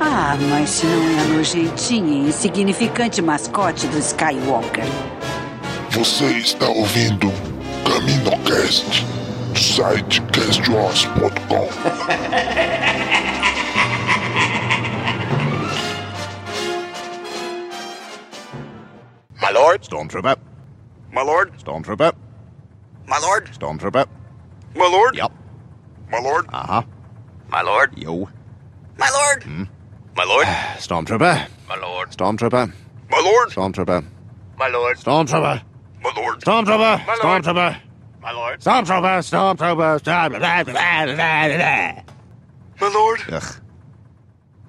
Ah, mas se não é a nojentinha e insignificante mascote do Skywalker. Você está ouvindo CaminoCast do site castwars.com. My lord? Stormtrooper. My lord? Stormtrooper. My lord? Stormtrooper. My lord? Yep. My lord? Uh-huh. My lord? Yo. My lord? My lord? Stormtrooper. My lord? Stormtrooper. My lord? Stormtrooper. My lord? Stormtrooper. My lord? Stormtrooper. My lord. Stormtrooper. My lord? Stormtrooper. Stormtrooper. Stormtrooper. My lord? Ugh.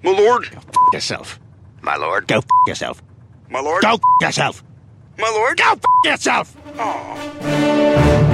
My lord? Go F yourself. My lord? Go f yourself. My lord? Go f yourself. My lord? Go f yourself. Fala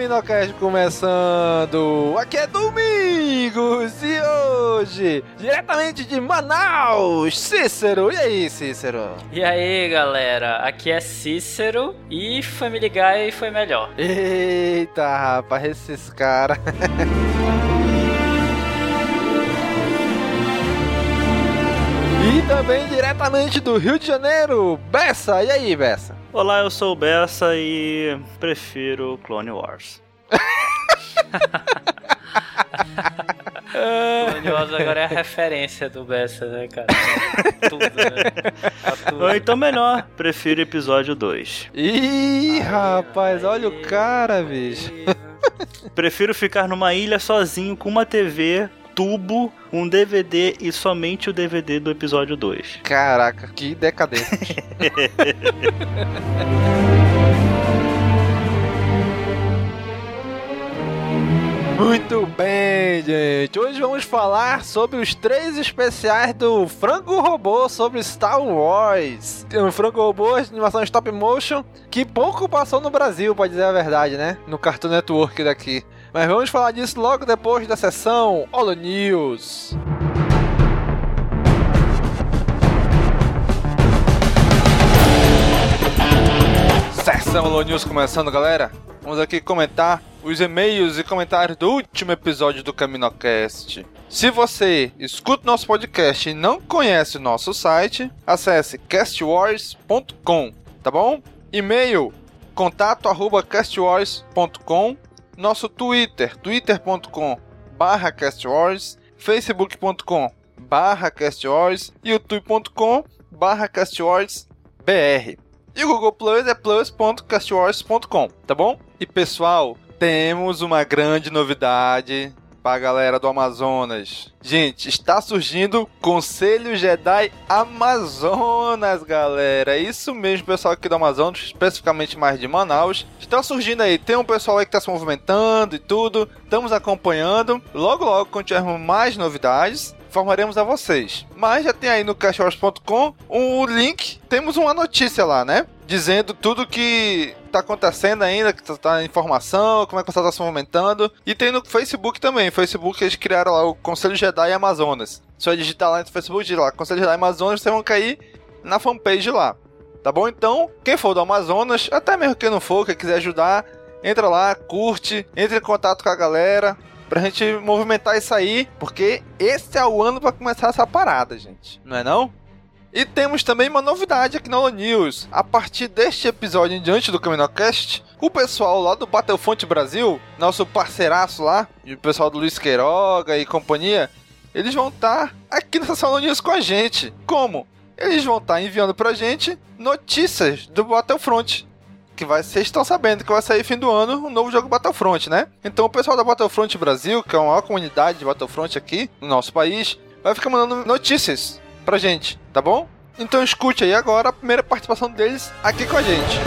Mais CaminoCast começando! Aqui é Domingos e hoje, diretamente de Manaus, Cícero! E aí, Cícero? E aí, galera, aqui é Cícero e Family Guy foi melhor. Eita, rapaz, esses caras. E também diretamente do Rio de Janeiro, Bessa! E aí, Bessa? Olá, eu sou o Bessa e prefiro Clone Wars. Clone Wars agora é a referência do Bessa, né, cara? Tudo, né? Ou então melhor, prefiro episódio 2. Ih, rapaz, olha o cara, bicho. Prefiro ficar numa ilha sozinho com uma TV, tubo, um DVD e somente o DVD do episódio 2. Caraca, que decadência. Muito bem, gente. Hoje vamos falar sobre os três especiais do Frango Robô sobre Star Wars. Um Frango Robô, animação stop motion, que pouco passou no Brasil, pode dizer a verdade, né? No Cartoon Network daqui. Mas vamos falar disso logo depois da sessão Holo News. Sessão Holo News começando, galera. Vamos aqui comentar os e-mails e comentários do último episódio do CaminoCast. Se você escuta nosso podcast e não conhece o nosso site, acesse castwars.com, tá bom? E-mail contato arroba castwars.com nosso Twitter, twitter.com barra castwars, facebook.com barra castwars, youtube.com barra castwars br. E o Google Plus é plus.castwars.com, tá bom? E pessoal, temos uma grande novidade pra galera do Amazonas. Gente, está surgindo Conselho Jedi Amazonas, galera. Isso mesmo, pessoal aqui do Amazonas, especificamente mais de Manaus. Está surgindo aí, tem um pessoal aí que está se movimentando e tudo. Estamos acompanhando. Logo, logo, quando tivermos mais novidades, informaremos a vocês. Mas já tem aí no cashwars.com o link, temos uma notícia lá, né? Dizendo tudo que tá acontecendo ainda, que tá informação, como é que o tá se movimentando. E tem no Facebook também. Facebook eles criaram lá o Conselho Jedi Amazonas. Só digitar lá no Facebook, digitar lá Conselho Jedi Amazonas, vocês vão cair na fanpage lá. Tá bom? Então, quem for do Amazonas, até mesmo quem não for, quem quiser ajudar, entra lá, curte, entre em contato com a galera pra gente movimentar isso aí, porque esse é o ano pra começar essa parada, gente. Não é não? E temos também uma novidade aqui na Holo News. A partir deste episódio em diante do CaminoCast, o pessoal lá do Battlefront Brasil, nosso parceiraço lá, e o pessoal do Luiz Queiroga e companhia, eles vão estar aqui nessa Holo News com a gente. Como? Eles vão estar enviando pra gente notícias do Battlefront que vai, vocês estão sabendo que vai sair fim do ano um novo jogo Battlefront, né? Então o pessoal da Battlefront Brasil, que é a maior comunidade de Battlefront aqui no nosso país, vai ficar mandando notícias pra gente, tá bom? Então escute aí agora a primeira participação deles aqui com a gente.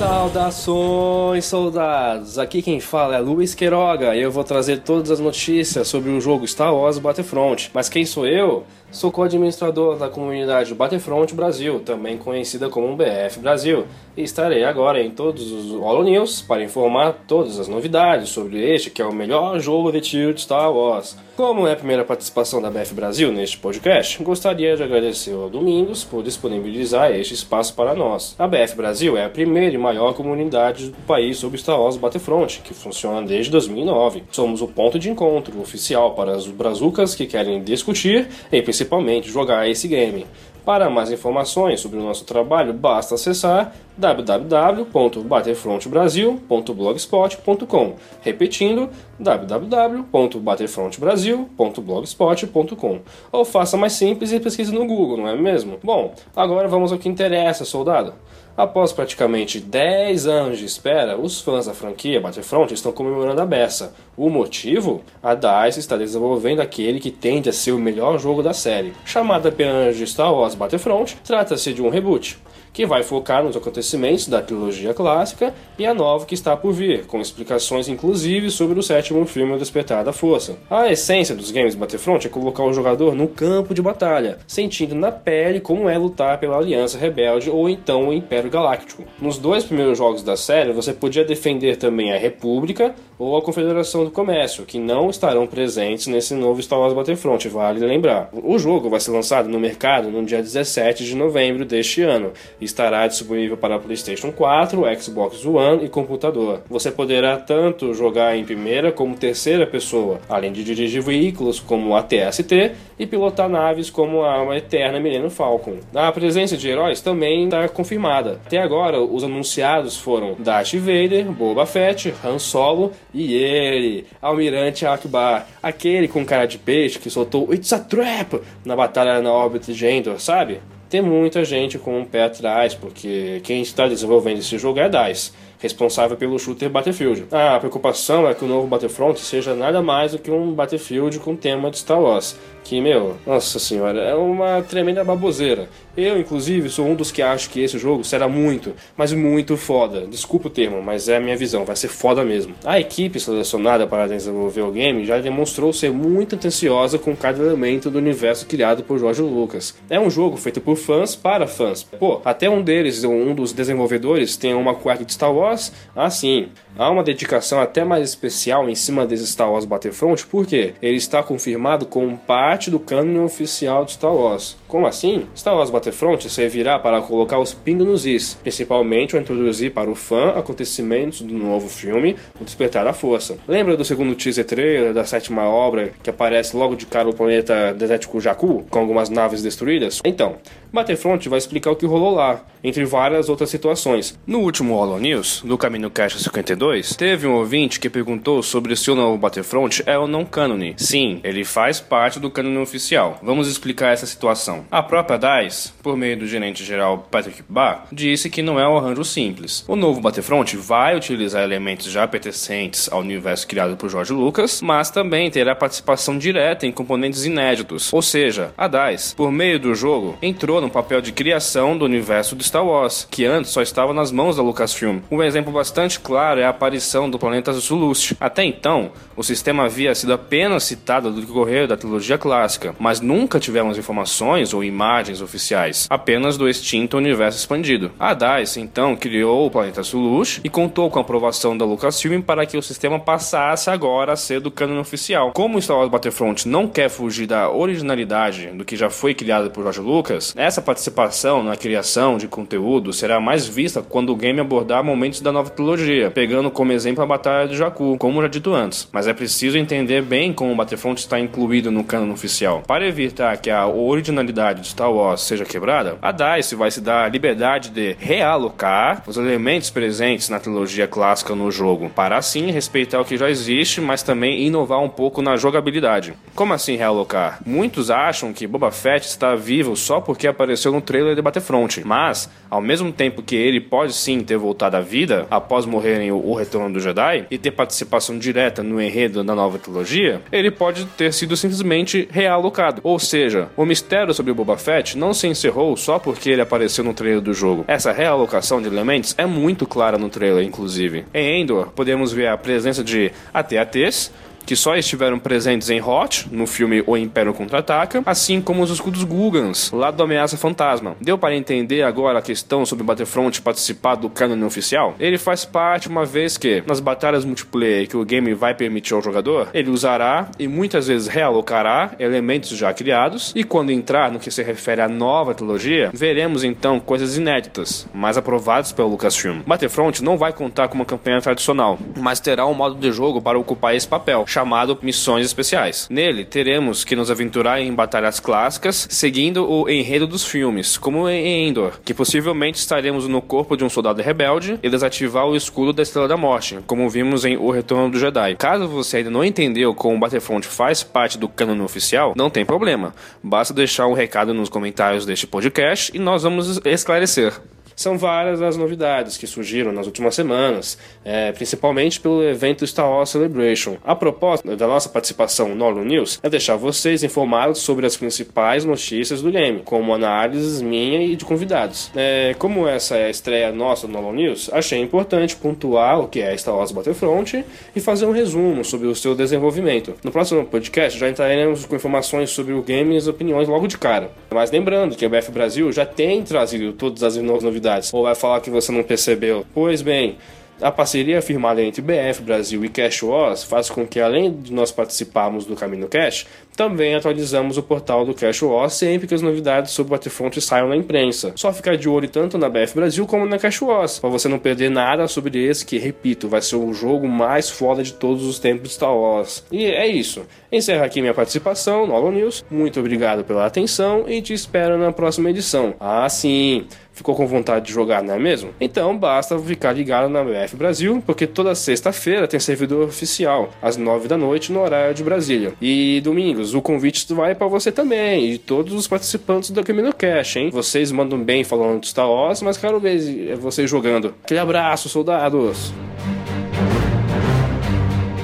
Saudações, soldados! Aqui quem fala é Luiz Queiroga e eu vou trazer todas as notícias sobre o jogo Star Wars Battlefront. Mas quem sou eu? Sou co-administrador da comunidade Battlefront Brasil, também conhecida como BF Brasil, e estarei agora em todos os Holo News para informar todas as novidades sobre este que é o melhor jogo de tiro de Star Wars. Como é a primeira participação da BF Brasil neste podcast, gostaria de agradecer ao Domingos por disponibilizar este espaço para nós. A BF Brasil é a primeira e maior comunidade do país sobre Star Wars Battlefront, que funciona desde 2009. Somos o ponto de encontro oficial para os brazucas que querem discutir e principalmente jogar esse game. Para mais informações sobre o nosso trabalho, basta acessar www.battlefrontbrasil.blogspot.com. Repetindo, www.battlefrontbrasil.blogspot.com. Ou faça mais simples e pesquise no Google, não é mesmo? Bom, agora vamos ao que interessa, soldado. Após praticamente 10 anos de espera, os fãs da franquia Battlefront estão comemorando a beça. O motivo? A DICE está desenvolvendo aquele que tende a ser o melhor jogo da série. Chamado apenas de Star Wars Battlefront, trata-se de um reboot que vai focar nos acontecimentos da trilogia clássica e a nova que está por vir, com explicações inclusive sobre o sétimo filme Despertar da Força. A essência dos games Battlefront é colocar o jogador no campo de batalha, sentindo na pele como é lutar pela Aliança Rebelde ou então o Império Galáctico. Nos dois primeiros jogos da série, você podia defender também a República ou a Confederação do Comércio, que não estarão presentes nesse novo Star Wars Battlefront, vale lembrar. O jogo vai ser lançado no mercado no dia 17 de novembro deste ano estará disponível para PlayStation 4, Xbox One e computador. Você poderá tanto jogar em primeira como terceira pessoa, além de dirigir veículos como a TST e pilotar naves como a Eterna Millennium Falcon. A presença de heróis também está confirmada. Até agora, os anunciados foram Darth Vader, Boba Fett, Han Solo e ele, Almirante Akbar, aquele com cara de peixe que soltou It's a Trap na batalha na órbita de Endor, sabe? tem muita gente com um pé atrás, porque quem está desenvolvendo esse jogo é DICE, responsável pelo shooter Battlefield. A preocupação é que o novo Battlefront seja nada mais do que um Battlefield com tema de Star Wars, que, meu, nossa senhora, é uma tremenda baboseira. Eu, inclusive, sou um dos que acho que esse jogo será muito, mas muito foda. Desculpa o termo, mas é a minha visão, vai ser foda mesmo. A equipe selecionada para desenvolver o game já demonstrou ser muito atenciosa com cada elemento do universo criado por George Lucas. É um jogo feito por fãs para fãs. Pô, até um deles, um dos desenvolvedores, tem uma quarta de Star Wars. Ah, sim. Há uma dedicação até mais especial em cima desse Star Wars Battlefront, porque ele está confirmado como parte do cânone oficial de Star Wars. Como assim? Star Wars Battlefront servirá para colocar os pingos nos is, principalmente ao introduzir para o fã acontecimentos do novo filme O Despertar da Força. Lembra do segundo teaser trailer da sétima obra que aparece logo de cara o planeta desértico Jakku, com algumas naves destruídas? Então, Battlefront vai explicar o que rolou lá, entre várias outras situações. No último Holo News, do Caminho Caixa 52, teve um ouvinte que perguntou sobre se o novo Battlefront é ou não cânone. Sim, ele faz parte do cânone oficial. Vamos explicar essa situação. A própria DICE, por meio do gerente-geral Patrick Barr, disse que não é um arranjo simples. O novo Battlefront vai utilizar elementos já pertencentes ao universo criado por George Lucas, mas também terá participação direta em componentes inéditos. Ou seja, a DICE, por meio do jogo, entrou no papel de criação do universo de Star Wars, que antes só estava nas mãos da Lucasfilm. Um exemplo bastante claro é a aparição do planeta Zulust. Até então, o sistema havia sido apenas citado do decorrer da trilogia clássica, mas nunca tivemos informações ou imagens oficiais, apenas do extinto universo expandido. A DICE então criou o planeta Zulust e contou com a aprovação da Lucasfilm para que o sistema passasse agora a ser do cânone oficial. Como o Star Wars Battlefront não quer fugir da originalidade do que já foi criado por George Lucas, Essa participação na criação de conteúdo será mais vista quando o game abordar momentos da nova trilogia, pegando como exemplo a Batalha de Jakku, como já dito antes. Mas é preciso entender bem como o Battlefront está incluído no cânone oficial. Para evitar que a originalidade de Star Wars seja quebrada, a DICE vai se dar a liberdade de realocar os elementos presentes na trilogia clássica no jogo, para assim respeitar o que já existe, mas também inovar um pouco na jogabilidade. Como assim realocar? Muitos acham que Boba Fett está vivo só porque apareceu no trailer de Battlefront, mas ao mesmo tempo que ele pode sim ter voltado à vida após morrerem o Retorno do Jedi e ter participação direta no enredo da nova trilogia, ele pode ter sido simplesmente realocado. Ou seja, o mistério sobre Boba Fett não se encerrou só porque ele apareceu no trailer do jogo. Essa realocação de elementos é muito clara no trailer, inclusive. Em Endor, podemos ver a presença de AT-ATs, que só estiveram presentes em Hot, no filme O Império Contra-Ataca, assim como os escudos Gugans, lá do Ameaça Fantasma. Deu para entender agora a questão sobre Battlefront participar do canon oficial? Ele faz parte uma vez que, nas batalhas multiplayer que o game vai permitir ao jogador, ele usará e muitas vezes realocará elementos já criados, e quando entrar no que se refere à nova trilogia, veremos então coisas inéditas, mas aprovadas pelo Lucasfilm. Battlefront não vai contar com uma campanha tradicional, mas terá um modo de jogo para ocupar esse papel, chamado Missões Especiais. Nele, teremos que nos aventurar em batalhas clássicas, seguindo o enredo dos filmes, como em Endor, que possivelmente estaremos no corpo de um soldado rebelde e desativar o escudo da Estrela da Morte, como vimos em O Retorno do Jedi. Caso você ainda não entendeu como Battlefront faz parte do cânone oficial, não tem problema. Basta deixar um recado nos comentários deste podcast e nós vamos esclarecer. São várias as novidades que surgiram nas últimas semanas, é, principalmente pelo evento Star Wars Celebration. A proposta da nossa participação no Holo News é deixar vocês informados sobre as principais notícias do game, como análises minha e de convidados. É, como essa é a estreia nossa no Holo News, achei importante pontuar o que é Star Wars Battlefront e fazer um resumo sobre o seu desenvolvimento. No próximo podcast já entraremos com informações sobre o game e as opiniões logo de cara. Mas lembrando que a BF Brasil já tem trazido todas as novidades ou vai falar que você não percebeu? Pois bem, a parceria firmada entre BF Brasil e Cash Wars faz com que, além de nós participarmos do Caminho Cash, também atualizamos o portal do Cash Wars sempre que as novidades sobre o Battlefront saiam na imprensa. Só ficar de olho tanto na BF Brasil como na Cash Wars, para você não perder nada sobre esse que, repito, vai ser o jogo mais foda de todos os tempos de Star Wars. E é isso. Encerro aqui minha participação no Holo News. Muito obrigado pela atenção e te espero na próxima edição. Ah, sim! Ficou com vontade de jogar, não é mesmo? Então basta ficar ligado na BF Brasil, porque toda sexta-feira tem servidor oficial, às nove da noite no horário de Brasília. E domingos, o convite vai para você também, e todos os participantes do Cash, hein? Vocês mandam bem falando de Star Wars, mas quero ver vocês jogando. Aquele abraço, soldados!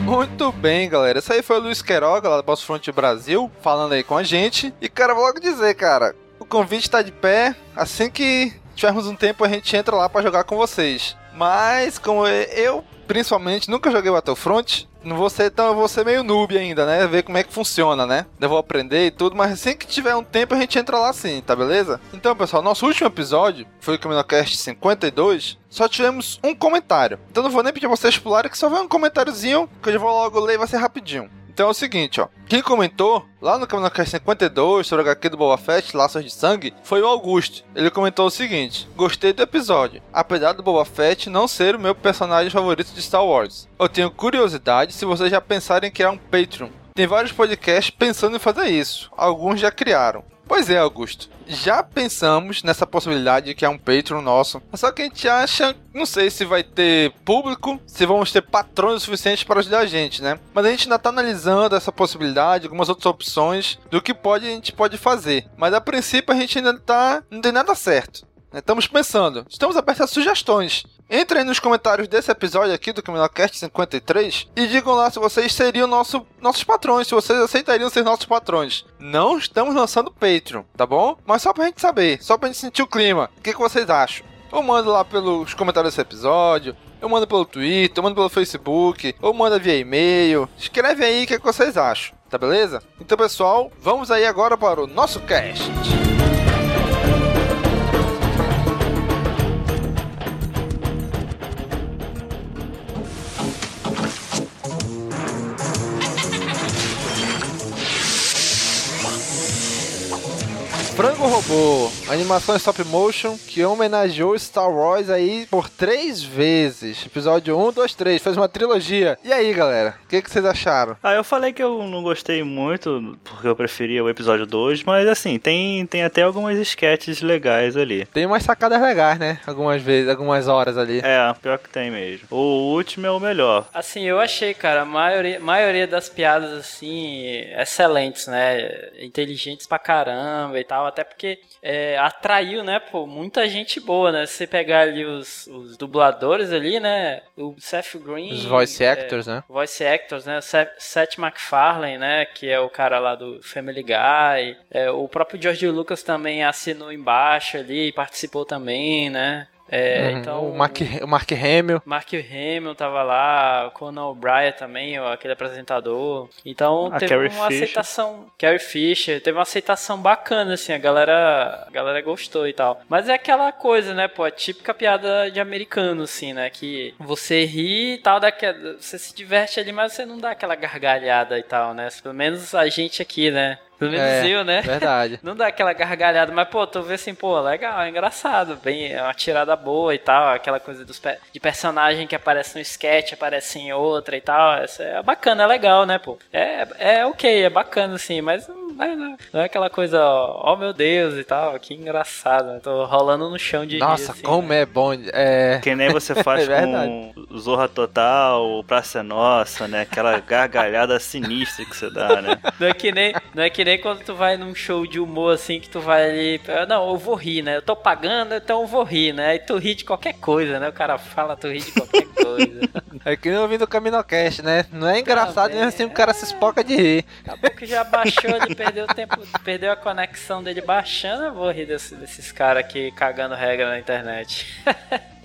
Muito bem, galera. Esse aí foi o Luiz Queiroga, lá do Boss Front Brasil, falando aí com a gente. E, cara, vou logo dizer, cara, o convite tá de pé. Assim que tivermos um tempo, a gente entra lá para jogar com vocês. Mas, como eu, principalmente, nunca joguei Battlefront, não vou ser, então eu vou ser meio noob ainda, né? Ver como é que funciona, né? Eu vou aprender e tudo, mas assim que tiver um tempo a gente entra lá sim, tá beleza? Então, pessoal, nosso último episódio foi o CaminoCast 52. Só tivemos um comentário. Então não vou nem pedir pra vocês pularem, que só vai um comentáriozinho que eu já vou logo ler e vai ser rapidinho. Então é o seguinte, ó. Quem comentou lá no CaminoCast 52 sobre o HQ do Boba Fett, Laços de Sangue, foi o Augusto. Ele comentou o seguinte: Gostei do episódio, apesar do Boba Fett não ser o meu personagem favorito de Star Wars. Eu tenho curiosidade se vocês já pensaram em criar um Patreon. Tem vários podcasts pensando em fazer isso. Alguns já criaram. Pois é, Augusto. Já pensamos nessa possibilidade de que é um Patreon nosso. Só que a gente acha, não sei se vai ter público, se vamos ter patrões suficientes para ajudar a gente, né? Mas a gente ainda está analisando essa possibilidade, algumas outras opções do que pode a gente pode fazer. Mas a princípio a gente ainda tá não tem nada certo. Estamos pensando, estamos abertos a sugestões. Entrem nos comentários desse episódio aqui do CaminoCast 53 e digam lá se vocês seriam nosso, nossos patrões, se vocês aceitariam ser nossos patrões. Não estamos lançando Patreon, tá bom? Mas só pra gente saber, só pra gente sentir o clima. O que, que vocês acham? Eu mando lá pelos comentários desse episódio, eu mando pelo Twitter, eu mando pelo Facebook, ou manda via e-mail. Escreve aí o que, que vocês acham, tá beleza? Então, pessoal, vamos aí agora para o nosso cast. Frango Robô. Uma animação stop motion que homenageou Star Wars aí por três vezes. Episódio 1, 2, 3. Fez uma trilogia. E aí, galera? O que, que vocês acharam? Ah, eu falei que eu não gostei muito, porque eu preferia o episódio 2, mas assim, tem, tem até algumas sketches legais ali. Tem umas sacadas legais, né? Algumas vezes, algumas horas ali. É, pior que tem mesmo. O último é o melhor. Assim, eu achei, cara, a maioria, maioria das piadas, assim, excelentes, né? Inteligentes pra caramba e tal, até porque é, atraiu, né, pô, muita gente boa, né? Se você pegar ali os, os dubladores ali, né? O Seth Green. Os voice é, actors, né? Voice actors, né? Seth, Seth MacFarlane, né? Que é o cara lá do Family Guy. É, o próprio George Lucas também assinou embaixo ali, participou também, né? É, Uhum. então, O Mark, o Mark Hamill. Mark Hamill tava lá, o Conan O'Brien também, aquele apresentador. Então A teve Carrie uma Fisher. aceitação. Carrie Fisher, teve uma aceitação bacana, assim, a galera, a galera gostou e tal. Mas é aquela coisa, né, pô, a típica piada de americano, assim, né? Que você ri e tal, daqui, você se diverte ali, mas você não dá aquela gargalhada e tal, né? Pelo menos a gente aqui, né? Pelo menos É, eu, né? verdade. Não dá aquela gargalhada, mas, pô, tu vê assim, pô, legal, é engraçado, bem, é uma tirada boa e tal, aquela coisa dos pe- de personagem que aparece no sketch, aparece em outra e tal, essa é bacana, é legal, né, pô? É, é ok, é bacana, assim, mas não é, não é aquela coisa, ó, oh meu Deus e tal, que engraçado, né? Tô rolando no chão de Nossa, rir, assim, como é bom. É... Que nem você faz É com Zorra Total, Praça é Nossa, né? Aquela gargalhada sinistra que você dá, né? Não é que nem, não é que nem quando tu vai num show de humor assim que tu vai ali, não, eu vou rir, né? Eu tô pagando, então eu vou rir, né? Aí tu ri de qualquer coisa, né? O cara fala, tu ri de qualquer coisa. É que nem ouvindo o Caminocast, né? Não é engraçado, mesmo assim o cara se espoca de rir. Acabou que já baixou ali, perdeu o tempo, perdeu a conexão dele baixando, eu vou rir desse- desses caras aqui cagando regra na internet.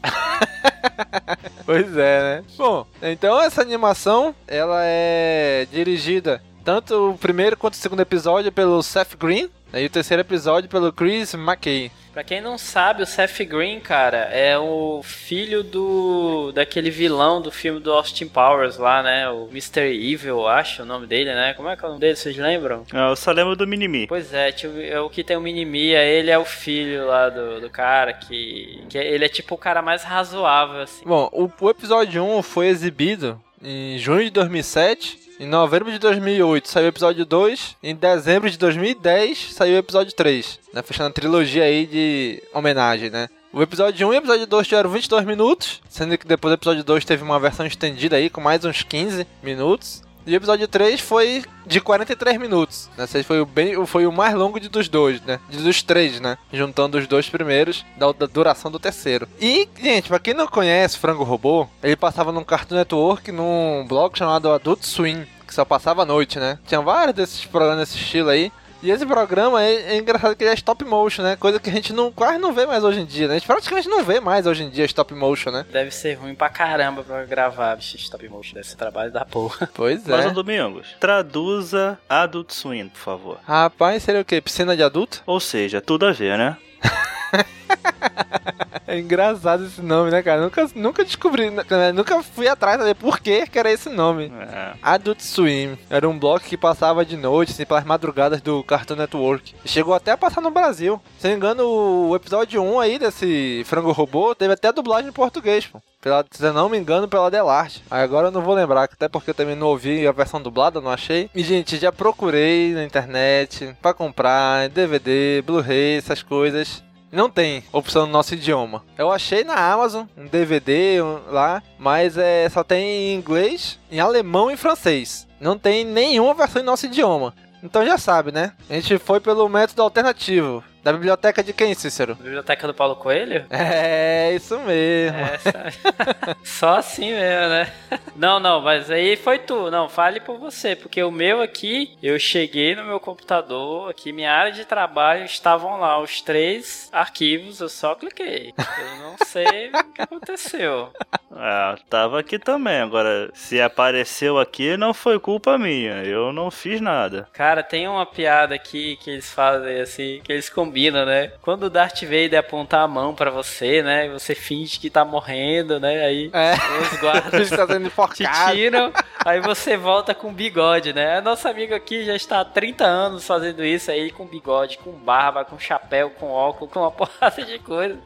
Pois é, né? Bom, então essa animação, ela é dirigida tanto o primeiro quanto o segundo episódio pelo Seth Green, né, e o terceiro episódio pelo Chris McKay. Pra quem não sabe, o Seth Green, cara, é o filho do daquele vilão do filme do Austin Powers lá, né? O Mr. Evil, eu acho o nome dele, né? Como é que é o nome dele, vocês lembram? Ah, Eu só lembro do Minimi. Pois é, tio, é o que tem o Minimi, é ele é o filho lá do, do cara que, que ele é tipo o cara mais razoável, assim. Bom, o, o episódio 1 foi exibido em junho de 2007. Em novembro de 2008 saiu o episódio 2. Em dezembro de 2010 saiu o episódio 3. Né, fechando a trilogia aí de homenagem, né? O episódio 1 e o episódio 2 tiveram 22 minutos. Sendo que depois do episódio 2 teve uma versão estendida aí com mais uns 15 minutos. E o episódio 3 foi de 43 minutos. Né? Esse foi o, bem, foi o mais longo de dos dois, né? De dos três, né? Juntando os dois primeiros da, da duração do terceiro. E, gente, pra quem não conhece Frango Robô, ele passava num Cartoon Network, num blog chamado Adult Swim, que só passava à noite, né? Tinha vários desses programas desse estilo aí. E esse programa é, é engraçado que ele é stop motion, né? Coisa que a gente não, quase não vê mais hoje em dia, né? A gente praticamente não vê mais hoje em dia stop motion, né? Deve ser ruim pra caramba pra gravar, bicho, stop motion, deve ser trabalho da porra. Pois Mas, é. ô Domingos, traduza Adult Swim, por favor. Rapaz, seria o quê? Piscina de adulto? Ou seja, tudo a ver, né? É engraçado esse nome, né, cara? Nunca, nunca descobri, né, nunca fui atrás pra ver por que que era esse nome. É. Adult Swim. Era um bloco que passava de noite, assim, pelas madrugadas do Cartoon Network. Chegou até a passar no Brasil. Se não me engano, o episódio 1 aí desse Frango Robô teve até dublagem em português, pô. Pela, se eu não me engano, pela Delarte. Agora eu não vou lembrar, até porque eu também não ouvi a versão dublada, não achei. E, gente, já procurei na internet pra comprar DVD, Blu-ray, essas coisas. Não tem opção no nosso idioma. Eu achei na Amazon um DVD um- lá, mas é, só tem em inglês, em alemão e francês. Não tem nenhuma versão em nosso idioma. Então já sabe, né? A gente foi pelo método alternativo. Da biblioteca de quem, Cícero? Biblioteca do Paulo Coelho? É, isso mesmo. É, só- só assim mesmo, né? Não, não, mas aí foi tu. Não, fale por você, porque o meu aqui, eu cheguei no meu computador, aqui minha área de trabalho, estavam lá os três arquivos, eu só cliquei. Eu não sei o que aconteceu. Ah, tava aqui também. Agora, se apareceu aqui, não foi culpa minha. Eu não fiz nada. Cara, tem uma piada aqui que eles fazem assim, que eles combinam combinam, né? Quando o Darth Vader apontar a mão pra você, né? Você finge que tá morrendo, né? Aí É. os guardas tá te tiram, aí você volta com bigode, né? A nossa amiga aqui já está há 30 anos fazendo isso aí com bigode, com barba, com chapéu, com óculos, com uma porrada de coisa.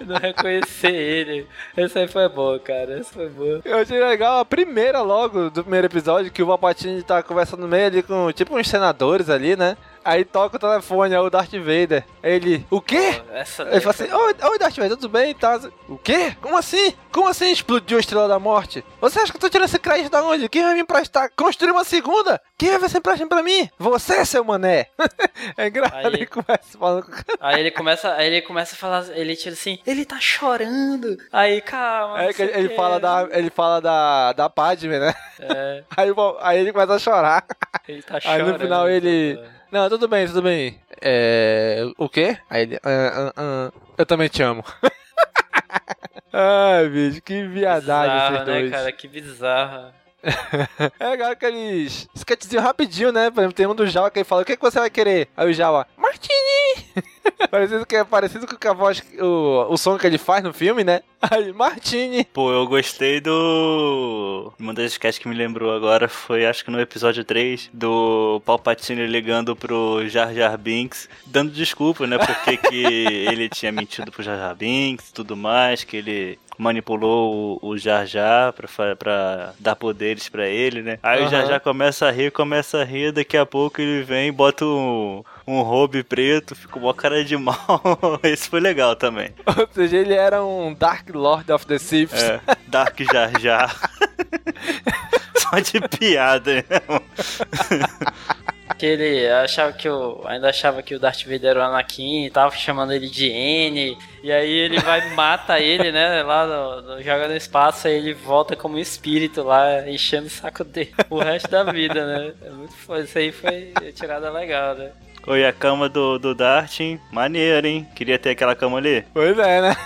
Eu não reconhecer ele. Essa aí foi boa, cara. Essa foi boa. Eu achei legal a primeira logo do primeiro episódio, que o Palpatine tá conversando no meio ali com tipo uns senadores ali, né? Aí toca o telefone, é o Darth Vader. Aí Ele, o quê? Essa Ele fala assim, oi, oi Darth Vader, tudo bem? Tá... O quê? Como assim? Como assim explodiu a Estrela da Morte? Você acha que eu tô tirando esse crédito da onde? Quem vai me emprestar? Construir uma segunda? Quem vai esse empréstimo pra mim? Você, seu mané! é engraçado, Aí- ele começa falando cara. Aí ele começa, aí ele começa a falar, ele tira assim, ele tá chorando. Aí, calma. É que sei ele, ele fala da, ele fala da, da Padme, né? É, Aí, aí ele começa a chorar. ele tá Aí chorando. no final ele. Não, tudo bem, tudo bem. É. O quê? Aí ele. "Ah, ah, ah, eu também te amo. Ai, bicho, que viadagem Bizarro, esses né, dois. cara? Que bizarro. É legal aqueles sketchzinho rapidinho, né? Por exemplo, tem um do Jawa que ele fala: O que, que você vai querer? Aí o Jawa, Martini! parecido, que, é parecido com a voz, o, o som que ele faz no filme, né? Aí, Martini! Pô, eu gostei do. Uma das sketches que me lembrou agora foi, acho que no episódio 3, do Palpatine ligando pro Jar Jar Binks, dando desculpa, né? Porque que ele tinha mentido pro Jar Jar Binks e tudo mais, que ele manipulou o, o Jar Jar pra, pra dar poderes pra ele, né? Aí o Jar. Jar começa a rir, começa a rir, daqui a pouco ele vem, bota um, um robe preto, fica uma cara de mal. Esse foi legal também. Ou seja, ele era um Dark Lord of the Sith. É, Dark Jar Jar. Só de piada mesmo. Que ele achava que o. Ainda achava que o Darth Vader era o Anakin e tava chamando ele de N. E aí ele vai e mata ele, né? Lá no, no- joga no espaço, aí ele volta como um espírito lá, enchendo o saco dele o resto da vida, né? É muito foda. Isso aí foi tirada legal, né? Oi, a cama do, do Dart, hein? Maneiro, hein? Queria ter aquela cama ali. Pois é, né?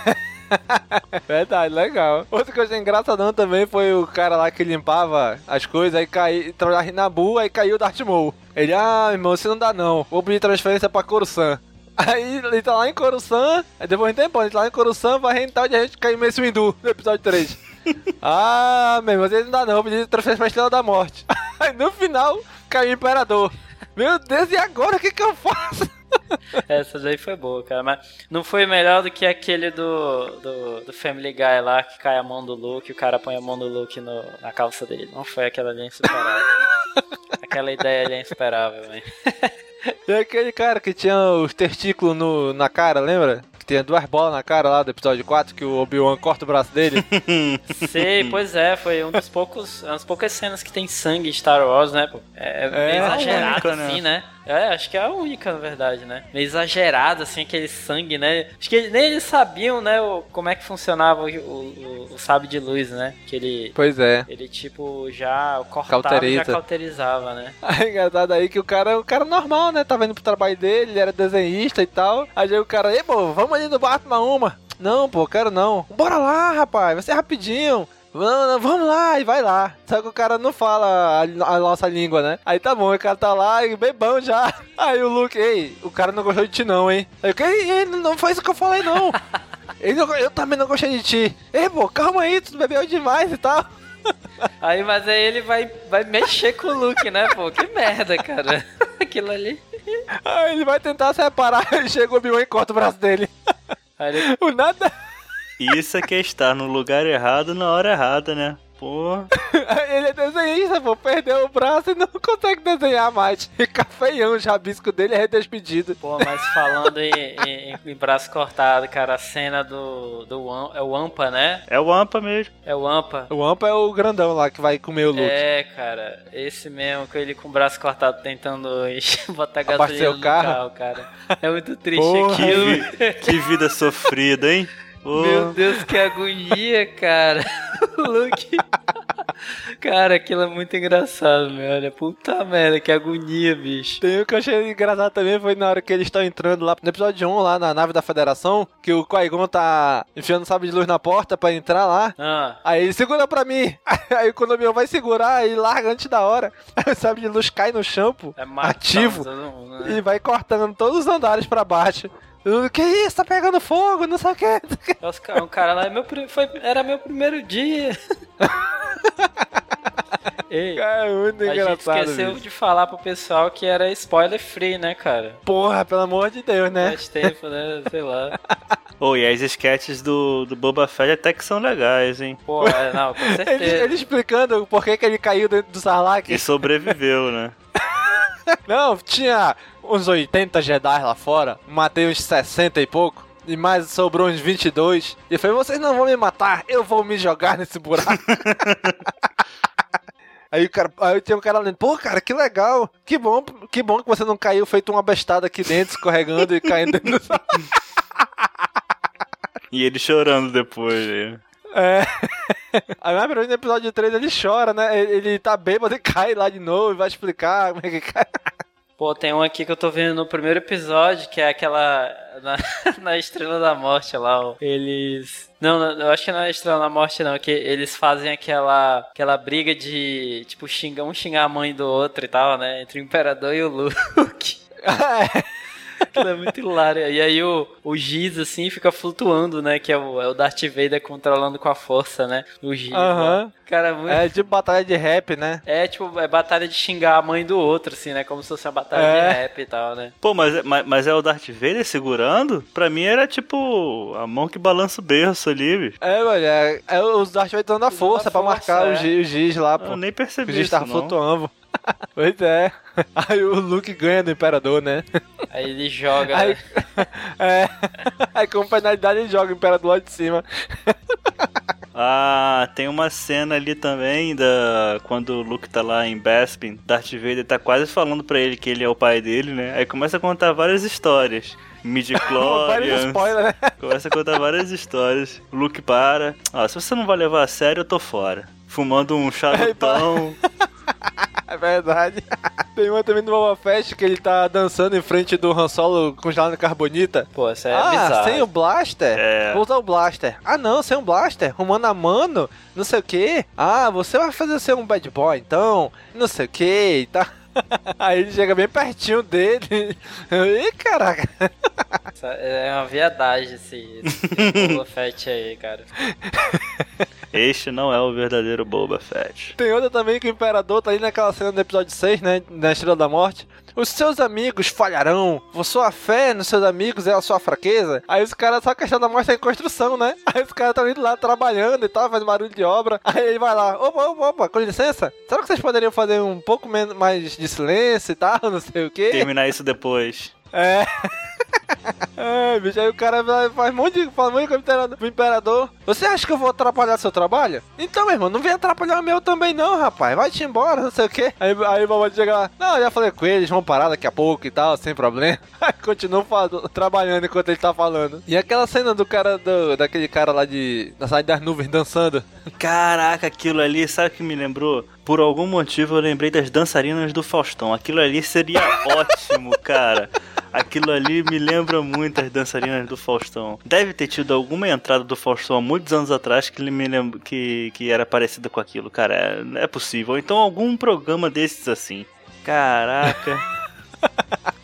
Verdade, legal. Eu achei engraçadão também foi o cara lá que limpava as coisas, aí caiu, trabalhava em Nabu, aí caiu o Darth Maul. Ele, ah, irmão, você não dá não, vou pedir transferência pra Coruscant. Aí ele tá lá em Coruscant, aí depois de um tempo, ele tá lá em Coruscant, vai rentar onde a gente caiu Mace Windu, no episódio 3. ah, meu irmão, você não dá não, vou pedir transferência pra Estrela da Morte. Aí no final, caiu o Imperador. Meu Deus, e agora o que que eu faço? Essa daí foi boa, cara. Mas não foi melhor do que aquele do, do, do Family Guy lá, que cai a mão do Luke, o cara põe a mão do Luke no, na calça dele. Não foi aquela ali insuperável. aquela ideia ali é insuperável, velho. E aquele cara que tinha os testículos no, na cara, lembra? Que tinha duas bolas na cara lá do episódio 4, que o Obi-Wan corta o braço dele. Sei, pois é, foi um dos poucos, uma das poucas cenas que tem sangue em Star Wars, né, pô? É, É, a exagerado, única, né? assim, né? É, acho que é a única, na verdade, né? Meio exagerado, assim, aquele sangue, né? Acho que nem eles sabiam, né, o, como é que funcionava o, o, o sabre de luz, né? Que ele, pois é. ele tipo, já cortava e já Cauteriza. cauterizava, né? Aí engraçado aí que o cara é um cara normal, né? Tava indo pro trabalho dele, ele era desenhista e tal. Aí o cara, ei, pô, vamos ali no Batman uma. Não, pô, quero não. Bora lá, rapaz, vai ser rapidinho. Não, não, vamos lá, e vai lá. Só que o cara não fala a, a nossa língua, né? Aí tá bom, o cara tá lá e bebão já. Aí o Luke, ei, o cara não gostou de ti não, hein? Aí o que? Ei, não foi isso que eu falei não. Ele não- eu também não gostei de ti. Ei, pô, calma aí, tu bebeu demais e tal. Aí, mas aí ele vai, vai mexer com o Luke, né, pô? Que merda, cara. Aquilo ali. Aí ele vai tentar separar, chega o Obi-Wan e corta o braço dele. Aí ele, O nada. Isso é que é estar no lugar errado na hora errada, né? Pô. Ele é desenhista, pô, perdeu o braço e não consegue desenhar mais. Fica feião, o rabisco dele é despedido. Pô, mas falando em, em- em braço cortado, cara, a cena do. do é o Ampa, né? É o Ampa mesmo. É o Ampa. O Ampa é o grandão lá que vai comer o Luke. É, cara, esse mesmo, com ele com o braço cortado tentando botar gasolina o no carro. carro. cara. É muito triste Porra. Aquilo. que vida sofrida, hein? Meu Deus, que agonia, cara. O Luke. Cara, aquilo é muito engraçado, meu. Olha, puta merda, que agonia, bicho. Tem um que eu achei engraçado também, foi na hora que eles estão entrando lá no episódio 1, lá na nave da Federação, que o Qui-Gon tá enfiando sabre de luz na porta pra entrar lá. Ah. Aí ele segura pra mim. Aí quando o meu vai segurar, ele larga antes da hora. Aí o sabre de luz cai no shampoo, É ativo, né? e vai cortando todos os andares pra baixo. Eu, Que isso? Tá pegando fogo, não sei o que. Os ca- Um cara lá, meu, pri- foi, era meu primeiro dia. Ei, É muito a gente engraçado. esqueceu bicho. de falar pro pessoal que era spoiler free, né, cara? Porra, pelo amor de Deus, né? Faz tempo, né? Sei lá. Oh, e as sketches do, do Boba Fett até que são legais, hein? Pô, é, não, com Ele, certeza. ele explicando por que, que ele caiu dentro do Sarlacc. E sobreviveu, né? Não, tinha uns 80 Jedi lá fora, matei uns 60 e pouco. E mais sobrou uns 22. E foi: vocês não vão me matar, eu vou me jogar nesse buraco. Aí, o cara, aí tinha um cara lendo, pô, cara, que legal, que bom, que bom que você não caiu feito uma bestada aqui dentro, escorregando e caindo dentro do E ele chorando depois, né? É. Aí mais no episódio 3 ele chora, né? Ele, ele tá bêbado e cai lá de novo e vai explicar como é que cai. Pô, tem um aqui que eu tô vendo no primeiro episódio, que é aquela. Na, na Estrela da Morte lá. Eles. Não, não, eu acho que não é Estrela da Morte, não. Que eles fazem aquela, aquela briga de. Tipo, xingar um xingar a mãe do outro e tal, né? Entre o Imperador e o Luke. Aquilo é muito hilário. E aí o, o Giz, assim, fica flutuando, né? Que é o, é o Darth Vader controlando com a força, né? O Giz. lá. Aham. Cara, muito... É tipo batalha de rap, né? É, tipo, é batalha de xingar a mãe do outro, assim, né? Como se fosse uma batalha É. de rap e tal, né? Pô, mas, mas, mas é o Darth Vader segurando? Pra mim era tipo a mão que balança o berço ali, bicho. É, velho, é, é os Darth Vader dando a força pra força, marcar é. o Giz, o Giz lá, pô. Eu nem percebi O Giz tava flutuando. Pois é. Aí o Luke ganha do Imperador, né? Aí ele joga. Aí, né? é. Aí como penalidade ele joga o Imperador lá de cima. Ah, tem uma cena ali também da quando o Luke tá lá em Bespin, Darth Vader tá quase falando pra ele que ele é o pai dele, né? Aí começa a contar várias histórias. Midi-chlorians. spoiler, né? Começa a contar várias histórias. O Luke para. Ah, se você não vai levar a sério, eu tô fora. Fumando um charutão. É verdade. Tem uma também do Boba Fett que ele tá dançando em frente do Han Solo congelado em carbonita. Pô, isso é ah, bizarro. sem o blaster? É. Vou usar o blaster. Ah, não, sem o blaster. Rumando a mano, não sei o que. Ah, você vai fazer ser um bad boy, então. Não sei o que e tá. Aí ele chega bem pertinho dele. Ih, caraca. É uma viadagem esse, esse Boba Fett aí, cara. Este não é o verdadeiro Boba Fett. Tem outra também que o Imperador tá ali naquela cena do episódio 6, né? Na Estrela da Morte. Os seus amigos falharão. Sua fé nos seus amigos é a sua fraqueza. Aí os caras, só que a Estrela da Morte tá em construção, né? Aí os caras estão indo lá trabalhando e tal, fazendo barulho de obra. Aí ele vai lá, opa, opa, opa, com licença. Será que vocês poderiam fazer um pouco menos, mais de silêncio e tal? Não sei o quê. Terminar isso depois. É. É, bicho, aí o cara faz um monte de, faz coisa pro imperador-. Você acha que eu vou atrapalhar seu trabalho? Então, meu irmão, não vem atrapalhar o meu também não, rapaz. Vai-te embora, não sei o quê. Aí, aí o babado chega lá, não, já falei com eles, vão parar daqui a pouco e tal, sem problema. Aí continua fa- trabalhando enquanto ele tá falando. E aquela cena do cara, do, daquele cara lá de, na cidade das nuvens, dançando. Caraca, aquilo ali, sabe o que me lembrou? Por algum motivo eu lembrei das dançarinas do Faustão. Aquilo ali seria ótimo, cara. Aquilo ali me lembra muito as dançarinas do Faustão. Deve ter tido alguma entrada do Faustão há muitos anos atrás que ele me lembra que, que era parecida com aquilo, cara. É, é possível. Então algum programa desses assim. Caraca.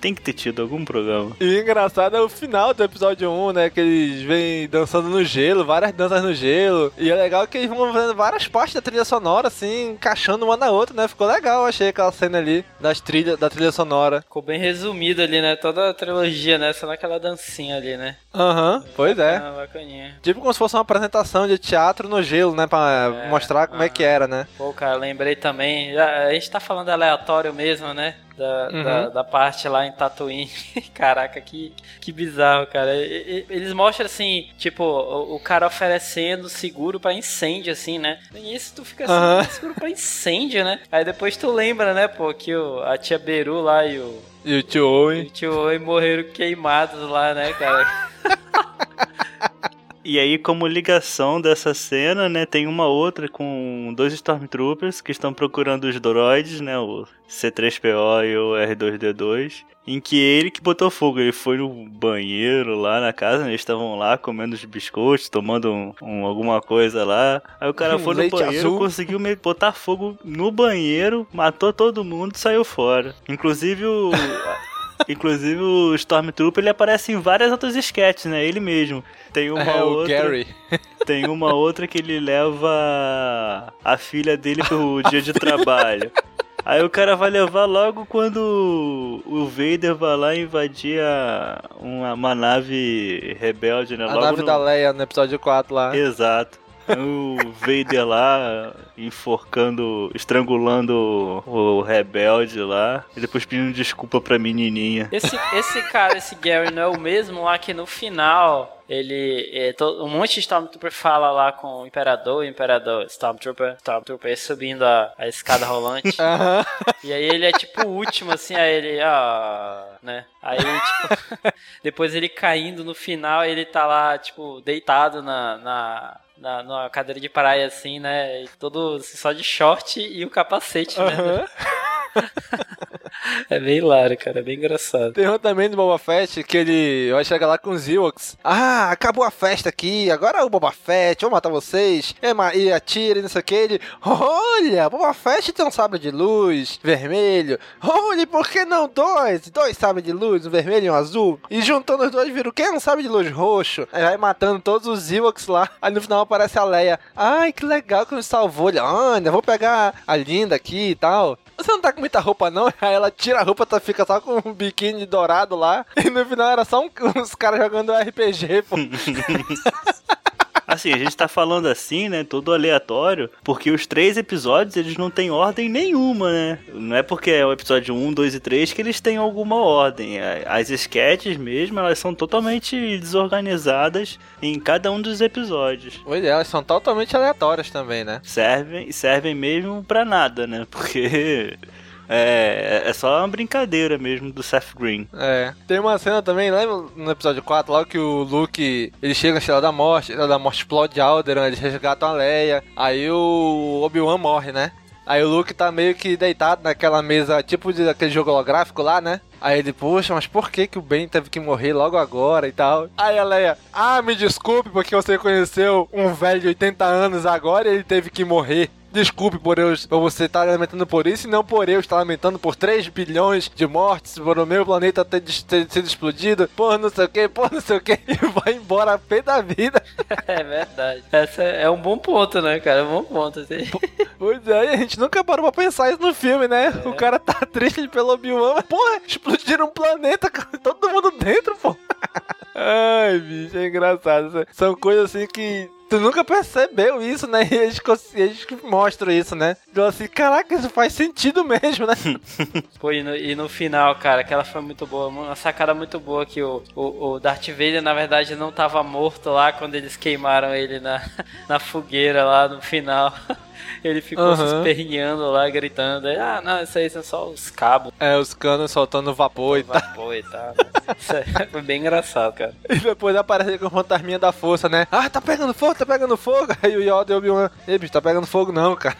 Tem que ter tido algum programa. E o engraçado é o final do episódio 1, né? Que eles vêm dançando no gelo, várias danças no gelo. E é legal que eles vão fazendo várias partes da trilha sonora, assim, encaixando uma na outra, né? Ficou legal, achei aquela cena ali das trilha, da trilha sonora. Ficou bem resumido ali, né? Toda a trilogia, né? Só naquela dancinha ali, né? Aham, pois é. Ah, bacaninha. Tipo como se fosse uma apresentação de teatro no gelo, né? Pra É, mostrar como é que era, né? Pô, cara, lembrei também. já- A gente tá falando aleatório mesmo, né? Da, Uhum. da, da parte lá em Tatooine. Caraca, que, que bizarro, cara. E- e- Eles mostram assim, tipo, o, o cara oferecendo seguro pra incêndio, assim, né? E isso tu fica assim, Aham. seguro pra incêndio, né? Aí depois tu lembra, né, pô, que o, a tia Beru lá e o, E o tio Owen. e o tio Oi morreram queimados lá, né, cara? E aí, como ligação dessa cena, né, tem uma outra com dois Stormtroopers que estão procurando os droids, né, o C3PO e o R2D2, em que ele que botou fogo, ele foi no banheiro lá na casa, né, eles estavam lá comendo os biscoitos, tomando um, um, alguma coisa lá. Aí o cara foi no banheiro, azul. conseguiu meio que botar fogo no banheiro, matou todo mundo e saiu fora. Inclusive o Inclusive o Stormtrooper ele aparece em várias outras sketches, né? Ele mesmo. Tem uma É, o outra. Gary. Tem uma outra que ele leva a filha dele pro dia de trabalho. Aí o cara vai levar logo quando o Vader vai lá invadir a- uma, uma nave rebelde, né? A logo nave no- da Leia no episódio 4 lá. Exato. O Vader lá enforcando, estrangulando o rebelde lá, e depois pedindo desculpa pra menininha. Esse, esse cara, esse Gary, não é o mesmo lá que no final ele. é, to- um monte de Stormtrooper fala lá com o Imperador, o Imperador, Stormtrooper, Stormtrooper subindo a, a escada rolante. E aí ele é tipo o último, assim, aí ele, ah, né? Aí, tipo, depois ele caindo no final, ele tá lá, tipo, deitado na, na, na, numa cadeira de praia, assim, né? E todo assim, só de short e o capacete, né? É bem hilário, cara, é bem engraçado. Tem um também do Boba Fett que ele vai chegar lá com os Ewoks. Ah, acabou a festa aqui, agora é o Boba Fett, vou matar vocês. E, atira e não sei o que. Ele, olha, Boba Fett tem um sabre de luz vermelho. Olha, por que não dois? Dois sabres de luz, um vermelho e um azul. E juntando os dois vira o quê? Um sabre de luz roxo. Aí vai matando todos os Ewoks lá. Aí no final aparece a Leia. Ai, que legal que nos salvou. Olha, vou pegar a linda aqui e tal. Você não tá com muita roupa, não? Aí ela tira a roupa, tá, fica só com um biquíni dourado lá. E no final era só um- uns caras jogando RPG, pô. Assim, a gente tá falando assim, né, todo aleatório, porque os três episódios, eles não têm ordem nenhuma, né? Não é porque é o episódio 1, 2 e 3 que eles têm alguma ordem. As sketches mesmo, elas são totalmente desorganizadas em cada um dos episódios. Pois é, elas são totalmente aleatórias também, né? Servem, servem mesmo pra nada, né? Porque é, é só uma brincadeira mesmo do Seth Green. É. Tem uma cena também, lembra no episódio 4, lá que o Luke, ele chega na Estrela da Morte, a Estrela da Morte explode Alderan, eles resgatam a Leia, aí o Obi-Wan morre, né? Aí o Luke tá meio que deitado naquela mesa, tipo de aquele jogo holográfico lá, né? Aí ele, poxa, mas por que que o Ben teve que morrer logo agora e tal? Aí a Leia, ah, me desculpe porque você conheceu um velho de 80 anos agora e ele teve que morrer. Desculpe por, eu, por você estar lamentando por isso e não por eu estar lamentando por 3 bilhões de mortes, por o meu planeta ter, ter sido explodido, por não sei o que, por não sei o que, e vai embora a pé da vida. É verdade. Essa é um bom ponto, né, cara? É um bom ponto. Assim. Pois é, a gente nunca parou pra pensar isso no filme, né? O cara tá triste pelo Obi-Wan, mas porra, explodiram um planeta com todo mundo dentro, pô. Ai, bicho, é engraçado. São coisas assim que tu nunca percebeu isso, né? E a gente, cons- e a gente mostra isso, né? Então assim, caraca, isso faz sentido mesmo, né? Pô, e no, e no final, cara, aquela foi muito boa. Uma sacada muito boa que o, o, o Darth Vader, na verdade, não tava morto lá quando eles queimaram ele na, na fogueira lá no final. Ele ficou se Aham. esperneando lá, gritando. Ah, não, isso aí são só os cabos. É, os canos soltando vapor e tal. Vapor e tal. Isso aí foi bem engraçado, cara. E depois aparece com o fantasminha da força, né? Ah, tá pegando fogo, tá pegando fogo. Aí o Yoda e o Obi-Wan, ei, bicho, tá pegando fogo não, cara.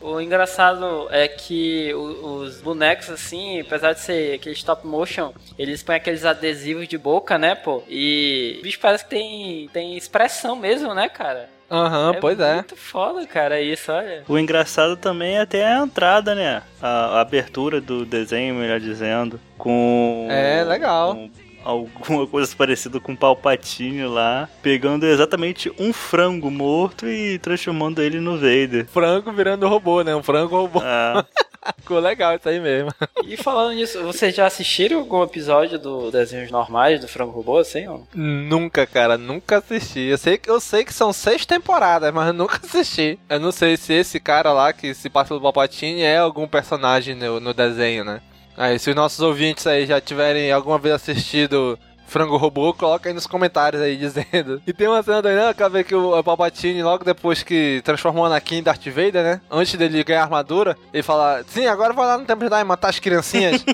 O engraçado é que os bonecos, assim, apesar de ser aquele stop motion, eles põem aqueles adesivos de boca, né, pô? E o bicho parece que tem, tem expressão mesmo, né, cara? Aham, pois é. Muito foda, cara, isso, olha. O engraçado também é até a entrada, né? A, a abertura do desenho, melhor dizendo. Com. É, legal. com alguma coisa parecida com o Palpatine lá. Pegando exatamente um frango morto e transformando ele no Vader. Frango virando robô, né? Um frango robô. Ah, Ficou legal isso aí mesmo. E falando nisso, vocês já assistiram algum episódio do Desenhos Normais, do Frango Robô, assim, ó? Nunca, cara, nunca assisti. Eu sei, que- eu sei que são seis temporadas, mas eu nunca assisti. Eu não sei se esse cara lá que se passa pelo Palpatine é algum personagem no, no desenho, né? Aí, se os nossos ouvintes aí já tiverem alguma vez assistido frango robô, coloca aí nos comentários aí dizendo. E tem uma cena daí, né? Ver que o Palpatine, logo depois que transformou o Anakin em Darth Vader, né? Antes dele ganhar a armadura, ele fala: Sim, agora vai lá no Templo Jedi matar as criancinhas.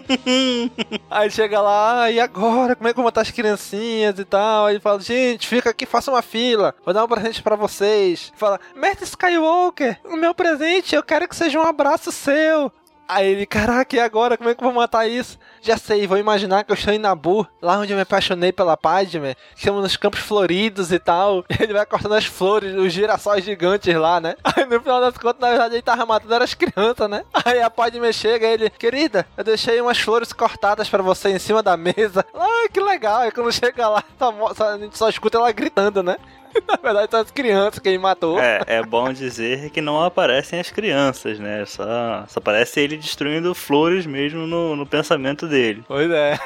aí chega lá, ah, e agora? Como é que eu vou matar as criancinhas e tal? Aí ele fala: Gente, fica aqui, faça uma fila. Vou dar um presente pra vocês. Fala: Mestre Skywalker, o meu presente, eu quero que seja um abraço seu. Aí ele, caraca, e agora? Como é que eu vou matar isso? Já sei, vou imaginar que eu estou em Nabu, lá onde eu me apaixonei pela Padme, estamos nos campos floridos e tal. E ele vai cortando as flores, os girassóis gigantes lá, né? Aí no final das contas, na verdade, ele tava matando as crianças, né? Aí a Padme chega e ele, querida, eu deixei umas flores cortadas para você em cima da mesa. Ah, que legal. Aí quando chega lá, a gente só escuta ela gritando, né? Na verdade, são as crianças que ele matou. É, é bom dizer que não aparecem as crianças, né? Só, só aparece ele destruindo flores mesmo no, no pensamento dele. Pois é.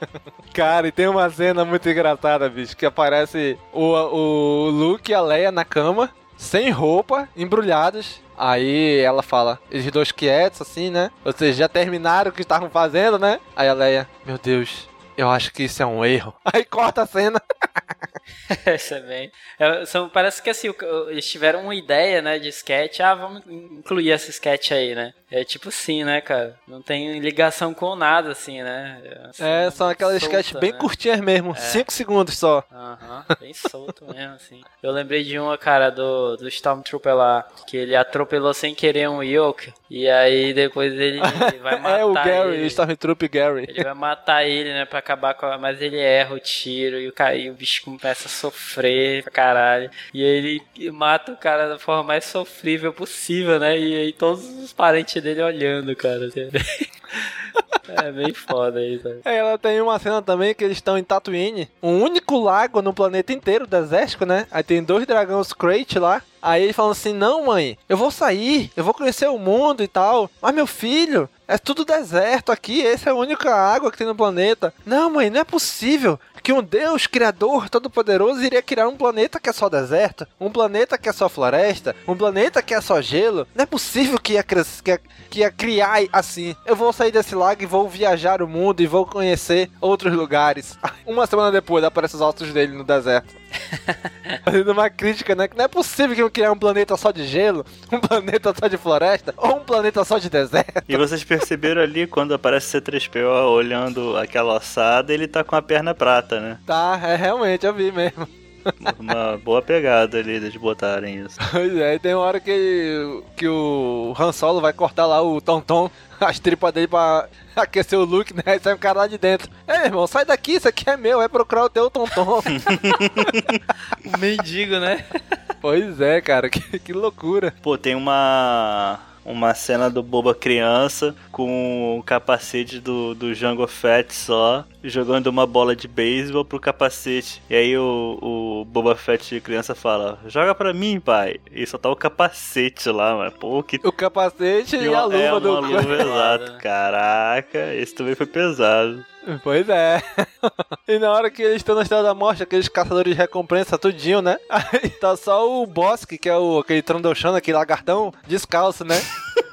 Cara, e tem uma cena muito engraçada, bicho, que aparece o, o Luke e a Leia na cama, sem roupa, embrulhados. Aí ela fala, eles dois quietos, assim, né? Ou seja, já terminaram o que estavam fazendo, né? Aí a Leia, meu Deus, eu acho que isso é um erro. Aí corta a cena. Essa é bem. É, são, parece que assim, eles tiveram uma ideia, né, de sketch. Ah, vamos incluir esse sketch aí, né? É tipo assim, né, cara? Não tem ligação com nada, assim, né? Assim, é, são aquelas sketches bem né? curtinhas mesmo, 5 é. segundos só. Aham, bem solto mesmo, assim. Eu lembrei de uma, cara, do, do Stormtrooper lá, que ele atropelou sem querer um Yoke, e aí depois ele, ele vai matar É o Gary, ele. Stormtrooper Gary. Ele vai matar ele, né, pra acabar com a... Mas ele erra o tiro, e o, e o bicho começa a sofrer pra caralho. E ele mata o cara da forma mais sofrível possível, né? E aí todos os parentes dele olhando, cara. É bem foda isso. É, ela tem uma cena também que eles estão em Tatooine, um único lago no planeta inteiro, desértico, né? Aí tem dois dragões Crate lá. Aí ele falando assim: Não, mãe, eu vou sair, eu vou conhecer o mundo e tal. Mas meu filho, é tudo deserto aqui, essa é a única água que tem no planeta. Não, mãe, não é possível que um Deus criador todo-poderoso iria criar um planeta que é só deserto, um planeta que é só floresta, um planeta que é só gelo. Não é possível que ia, que ia, que ia criar assim. Eu vou sair desse lago e vou viajar o mundo e vou conhecer outros lugares. Uma semana depois aparece os ossos dele no deserto. Fazendo uma crítica, né? Que não é possível que eu criar um planeta só de gelo, um planeta só de floresta, ou um planeta só de deserto. E vocês perceberam ali, quando aparece C3PO olhando aquela ossada, ele tá com a perna prata, né? Tá, é realmente, eu vi mesmo. Uma boa pegada ali de botarem isso. Pois é, e tem uma hora que, que o Han Solo vai cortar lá o Tom Tom, as tripas dele pra aquecer o Luke, né? Aí sai um cara lá de dentro. Ei, irmão, sai daqui, isso aqui é meu, é procurar o teu Tom Tom. Mendigo, né? Pois é, cara, que, que loucura. Pô, tem uma uma cena do Boba criança com o capacete do, do Jango Fett só, jogando uma bola de beisebol pro capacete. E aí o, o Boba Fett criança fala: Joga pra mim, pai. E só tá o capacete lá, mano. Pô, que. O capacete e, e a luva é, do. Uma luva, exato. Caraca, esse também foi pesado. Pois é. e na hora que eles estão na Estrela da Morte, aqueles caçadores de recompensa, tudinho, né? Aí tá só o Bosque, que é o, aquele Trandoshan, aquele lagartão, descalço, né?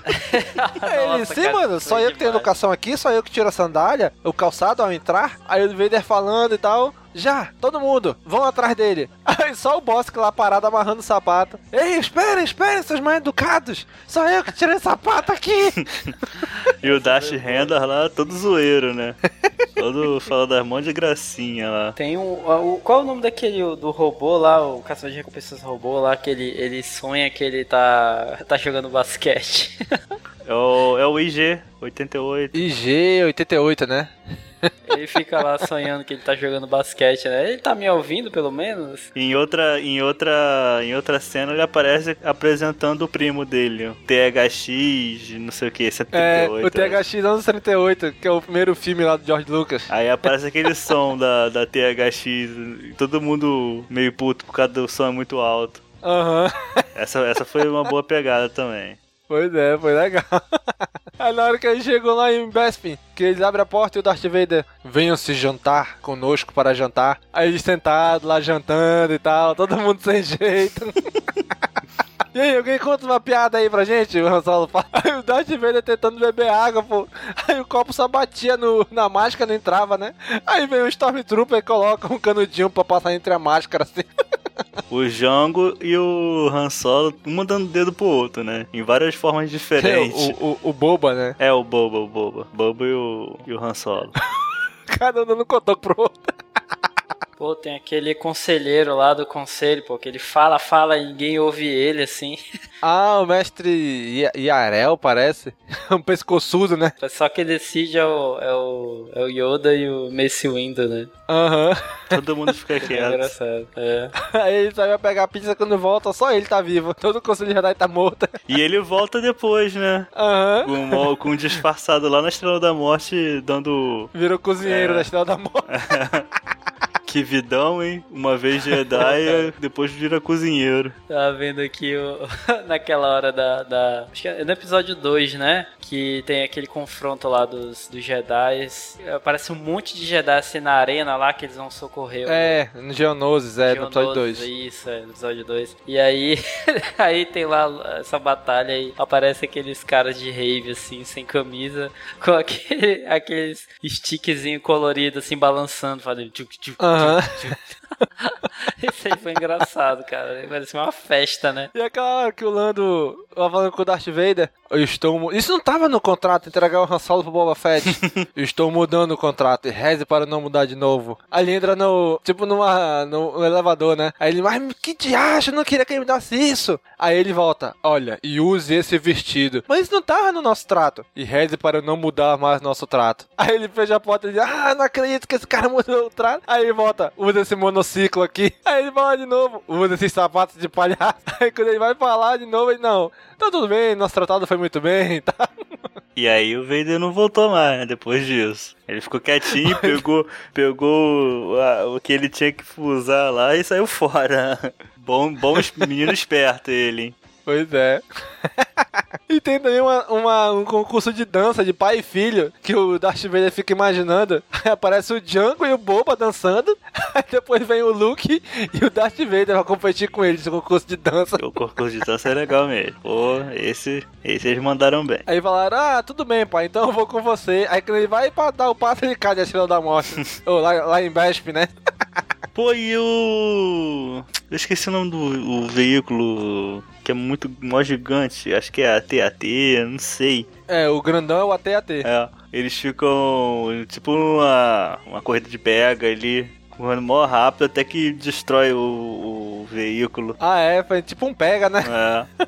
Nossa, ele, sim, cara, mano, só eu que tenho educação aqui, só eu que tiro a sandália, o calçado ao entrar. Aí o Vader falando e tal. Já, todo mundo, vão atrás dele. Aí só o Bosque lá parado amarrando o sapato. Ei, esperem, esperem, seus mal educados. Só eu que tirei o sapato aqui. e o Dash Render lá, todo zoeiro, né? Todo falando das mãos de gracinha lá. Tem um. O, qual é o nome daquele do robô lá, o caçador de recompensas robô lá, que ele, ele sonha que ele tá, tá jogando basquete? é, o, é o IG 88. IG 88, né? Ele fica lá sonhando que ele tá jogando basquete, né? Ele tá me ouvindo, pelo menos? Em outra, em outra, em outra cena ele aparece apresentando o primo dele, o THX, não sei o que, 78. É, o THX anos 78, que é o primeiro filme lá do George Lucas. Aí aparece aquele som da, da THX, todo mundo meio puto por causa do som é muito alto. Aham. Uhum. Essa, essa foi uma boa pegada também. Pois é, foi legal. Aí na hora que eles chegam lá em Bespin, que eles abrem a porta e o Darth Vader venham se jantar conosco para jantar. Aí eles sentados lá jantando e tal, todo mundo sem jeito. E aí, alguém conta uma piada aí pra gente? O Solo fala. Aí o Darth Vader tentando beber água, pô. Aí o copo só batia no, na máscara, não entrava, né? Aí vem o Stormtrooper e coloca um canudinho pra passar entre a máscara, assim. O Jango e o Han Solo, um dando dedo pro outro, né? Em várias formas diferentes. O, o, o Boba, né? É, o Boba, o Boba. Boba e o, e o Han Solo. Cada um dando cotoco pro outro. Pô, tem aquele conselheiro lá do conselho, pô, que ele fala, fala e ninguém ouve ele, assim. Ah, o mestre Yarel, parece. Um pescoçudo, né? Só que decide é o, é o, é o Yoda e o Mace Windu, né? Aham. Uhum. Todo mundo fica quieto. É engraçado, é. Aí ele vai pegar a pizza quando volta, só ele tá vivo. Todo o conselho Jedi tá morto. E ele volta depois, né? Aham. Uhum. Com, com um disfarçado lá na Estrela da Morte, dando... Virou cozinheiro é. da Estrela da Morte. Que vidão, hein? Uma vez Jedi, depois vira cozinheiro. Tava vendo aqui o... naquela hora da, da. Acho que é no episódio 2, né? Que tem aquele confronto lá dos, dos Jedi. Aparece um monte de Jedi assim na arena lá que eles vão socorrer. É, no Geonosis, é, no episódio 2. Isso, é, no episódio 2. E aí, aí tem lá essa batalha e aparece aqueles caras de rave, assim, sem camisa, com aquele, aqueles stickzinho colorido, assim, balançando, fazendo tchuk, tchuk, Aham. Isso aí foi engraçado, cara. Parecia uma festa, né? E aquela hora que o Lando tava falando com o Darth Vader, eu estou... Isso não tava no contrato, entregar o Han Solo pro Boba Fett. eu estou mudando o contrato, e reze para não mudar de novo. Aí ele entra no... Tipo numa... no elevador, né? Aí ele, mas que diacho, eu não queria que ele me desse isso. Aí ele volta, olha, e use esse vestido. Mas isso não tava no nosso trato. E reze para não mudar mais nosso trato. Aí ele fecha a porta e diz, ah, não acredito que esse cara mudou o trato. Aí ele volta, usa esse monociclo aqui. Aí ele fala de novo, usa esses sapatos de palhaço. Aí quando ele vai falar de novo, ele não. Tá tudo bem, nosso tratado foi muito bem, tá? E aí o Vader não voltou mais, né, depois disso. Ele ficou quietinho, pegou, pegou a, o que ele tinha que usar lá e saiu fora. Bom, bom menino esperto ele, hein? Pois é. E tem também uma, uma, um concurso de dança de pai e filho que o Darth Vader fica imaginando. Aí aparece o Django e o Boba dançando. Aí depois vem o Luke e o Darth Vader pra competir com eles no concurso de dança. O concurso de dança é legal mesmo. Pô, esse, esse eles mandaram bem. Aí falaram: Ah, tudo bem, pai, então eu vou com você. Aí quando ele vai pra dar o passo, ele cai da Estrela da Morte. Ou lá, lá em Besp, né? Pô, e o. Eu esqueci o nome do o veículo que é muito mó gigante. Acho que é AT-AT, não sei. É, o grandão é o AT-AT. É, eles ficam tipo uma, uma corrida de pega ali, correndo mó rápido até que destrói o, o veículo. Ah, é, foi tipo um pega, né? É.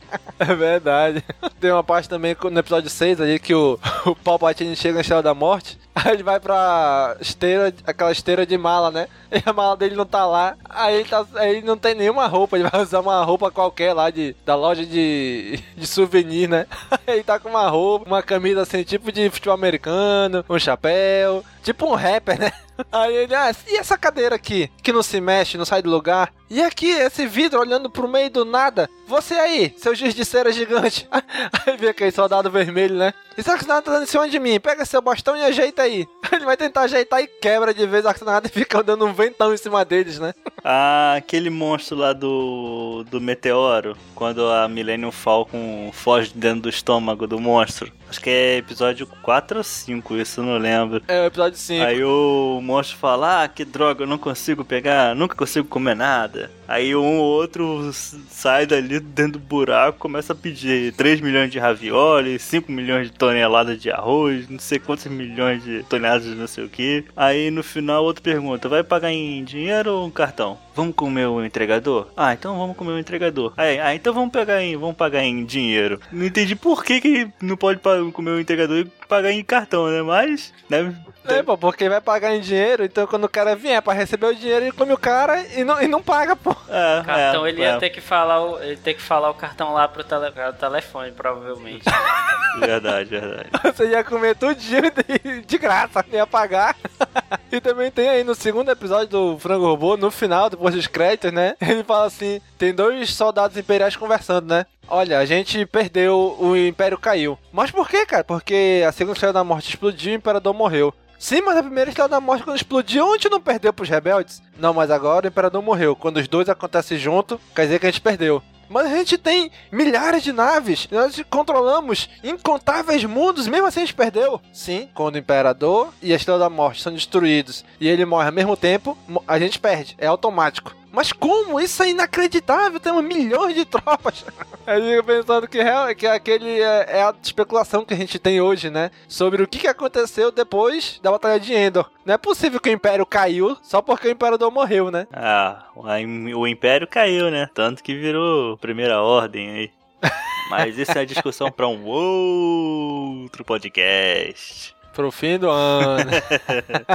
É verdade. Tem uma parte também no episódio 6 ali que o, o Palpatine chega na Estrela da Morte. Aí ele vai pra esteira, aquela esteira de mala, né? E a mala dele não tá lá. Aí ele, tá, aí ele não tem nenhuma roupa. Ele vai usar uma roupa qualquer lá de, da loja de, de souvenir, né? Aí ele tá com uma roupa, uma camisa assim, tipo de futebol americano, um chapéu. Tipo um rapper, né? Aí ele, ah, e essa cadeira aqui? Que não se mexe, não sai do lugar? E aqui, esse vidro olhando pro meio do nada? Você aí, seu giz de cera gigante. Aí vê aquele soldado vermelho, né? E Arsenal tá dando em cima de mim? Pega seu bastão e ajeita aí. Ele vai tentar ajeitar e quebra de vez o Arsenal e fica dando um ventão em cima deles, né? Ah, aquele monstro lá do, do meteoro, quando a Millennium Falcon foge dentro do estômago do monstro. Acho que é episódio 4 ou 5, isso eu não lembro. É o episódio 5. Aí o monstro fala: Ah, que droga, eu não consigo pegar, nunca consigo comer nada. Aí um ou outro sai dali dentro do buraco, começa a pedir 3 milhões de ravioli, 5 milhões de toneladas de arroz, não sei quantos milhões de toneladas de não sei o que. Aí no final outro pergunta: vai pagar em dinheiro ou um cartão? Vamos comer o entregador? Ah, então vamos comer o entregador. Aí, ah, então vamos pegar em, vamos pagar em dinheiro. Não entendi por que, que não pode comer o entregador e pagar em cartão, né? Mas, né? É, pô, porque vai pagar em dinheiro, então quando o cara vier pra receber o dinheiro, ele come o cara e não, e não paga, pô. É, o cartão é, ele é. ia ter que falar o, ele ter que falar o cartão lá pro tele, telefone, provavelmente. verdade, verdade. Você ia comer tudinho de, de graça, ia pagar. e também tem aí no segundo episódio do Frango Robô, no final, depois dos créditos, né? Ele fala assim: tem dois soldados imperiais conversando, né? Olha, a gente perdeu, o Império caiu. Mas por quê, cara? Porque a segunda estrela da morte explodiu e o Imperador morreu. Sim, mas a primeira estrela da morte, quando explodiu, a gente não perdeu pros rebeldes? Não, mas agora o Imperador morreu. Quando os dois acontecem junto, quer dizer que a gente perdeu. Mas a gente tem milhares de naves, nós controlamos incontáveis mundos, mesmo assim a gente perdeu. Sim, quando o Imperador e a Estrela da Morte são destruídos e ele morre ao mesmo tempo, a gente perde, é automático. Mas como? Isso é inacreditável, temos milhões de tropas. Eu fico pensando que, que aquele é, é, a especulação que a gente tem hoje, né? Sobre o que, que aconteceu depois da Batalha de Endor. Não é possível que o Império caiu só porque o Imperador morreu, né? Ah, o Império caiu, né? Tanto que virou Primeira Ordem aí. Mas isso é discussão para um outro podcast pro fim do ano.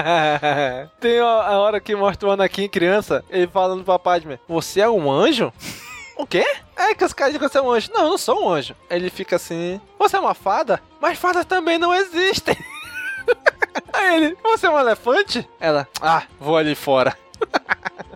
Tem a hora que mostra o Anakin criança, ele falando pro Padme, você é um anjo? O quê? É que os caras dizem que você é um anjo. Não, eu não sou um anjo. Ele fica assim, você é uma fada? Mas fadas também não existem. Aí ele, você é um elefante? Ela, ah, vou ali fora.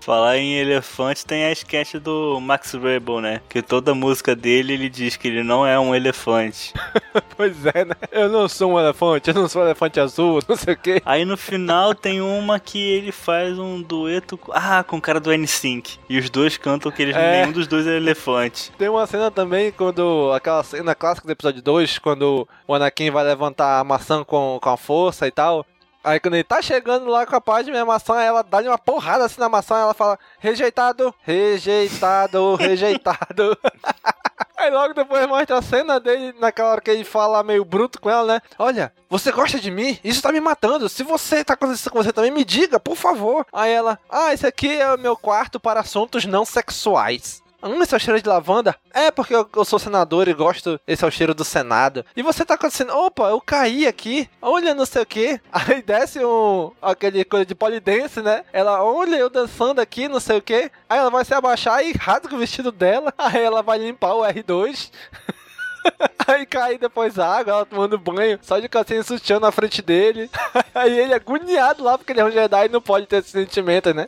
Falar em elefante, tem a sketch do Max Rebel, né? Que toda música dele ele diz que ele não é um elefante. pois é, né? Eu não sou um elefante, eu não sou um elefante azul, não sei o quê. Aí no final tem uma que ele faz um dueto ah, com o cara do N-Sync. E os dois cantam que eles, é. nenhum dos dois é elefante. Tem uma cena também quando. aquela cena clássica do episódio 2, quando o Anakin vai levantar a maçã com, com a força e tal. Aí quando ele tá chegando lá com a página de maçã, ela dá-lhe uma porrada assim na maçã, ela fala, rejeitado, rejeitado, rejeitado. Aí logo depois mostra a cena dele, naquela hora que ele fala meio bruto com ela, né? Olha, você gosta de mim? Isso tá me matando. Se você tá acontecendo isso com você também, me diga, por favor. Aí ela, ah, esse aqui é o meu quarto para assuntos não sexuais. Hum, esse é o cheiro de lavanda? É, porque eu, eu, sou senador e gosto. Esse é o cheiro do Senado. E você tá acontecendo. Opa, eu caí aqui. Olha, não sei o que. Aí desce um. aquele coisa de polidense, né? Ela, olha, eu dançando aqui, não sei o que. Aí ela vai se abaixar e rasga o vestido dela. Aí ela vai limpar o R2. Aí cai depois água, ela tomando banho, só de calcinha sutiã na frente dele. Aí ele agoniado lá porque ele é um Jedi e não pode ter esse sentimento, né?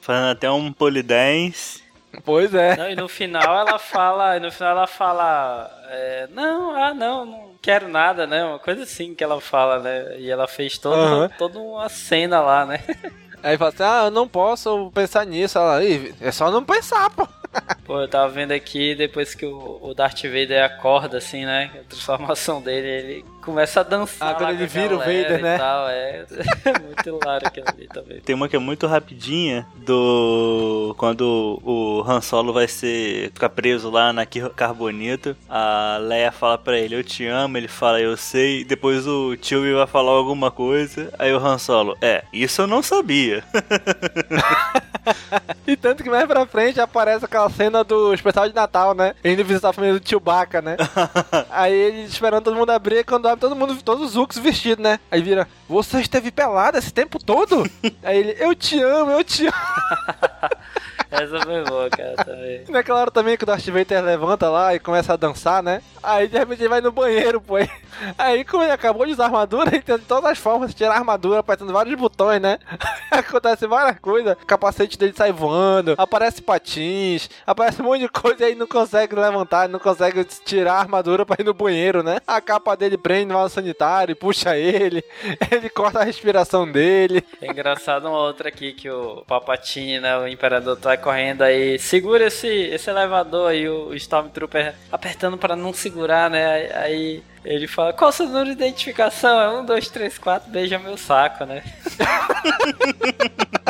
Fazendo até um polidense. Pois é. Não, e no final ela fala, no final ela fala, é, não, ah, não, não quero nada, né? Uma coisa assim que ela fala, né? E ela fez todo, uhum. toda uma cena lá, né? Aí fala assim, ah, eu não posso pensar nisso. Ela, é só não pensar, pô. Pô, eu tava vendo aqui, depois que o, Darth Vader acorda, assim, né? A transformação dele, ele começa a dançar. Ah, quando ele vira o Vader, né? Tal, é muito hilário aquilo ali também. Tem uma que é muito rapidinha do. Quando o Han Solo vai ser. ficar preso lá na Carbonito. A Leia fala pra ele, eu te amo, ele fala, eu sei. Depois o Chewie vai falar alguma coisa. Aí o Han Solo, é, isso eu não sabia. e tanto que mais pra frente aparece aquela cena do especial de Natal, né? Indo visitar a família do Chewbacca, né? Aí ele esperando todo mundo abrir, quando todo mundo, todos os Zooks vestidos, né? Aí vira, você esteve pelado esse tempo todo? Aí ele, eu te amo, eu te amo. Essa foi boa, cara, também. Naquela hora também que o Darth Vader levanta lá e começa a dançar, né? Aí de repente ele vai no banheiro, pô. Aí como ele acabou de usar armadura, ele tenta de todas as formas de tirar a armadura, apertando vários botões, né? Acontece várias coisas. O capacete dele sai voando, aparece patins, aparece um monte de coisa e aí não consegue levantar, não consegue tirar a armadura pra ir no banheiro, né? A capa dele prende no vaso sanitário, puxa ele, ele corta a respiração dele. É engraçado uma outra aqui que o Papatini, né, o imperador tá correndo aí, segura esse, esse elevador aí, o Stormtrooper apertando para não segurar, né? Aí ele fala, qual o seu número de identificação? É um, dois, três, quatro, beija meu saco, né?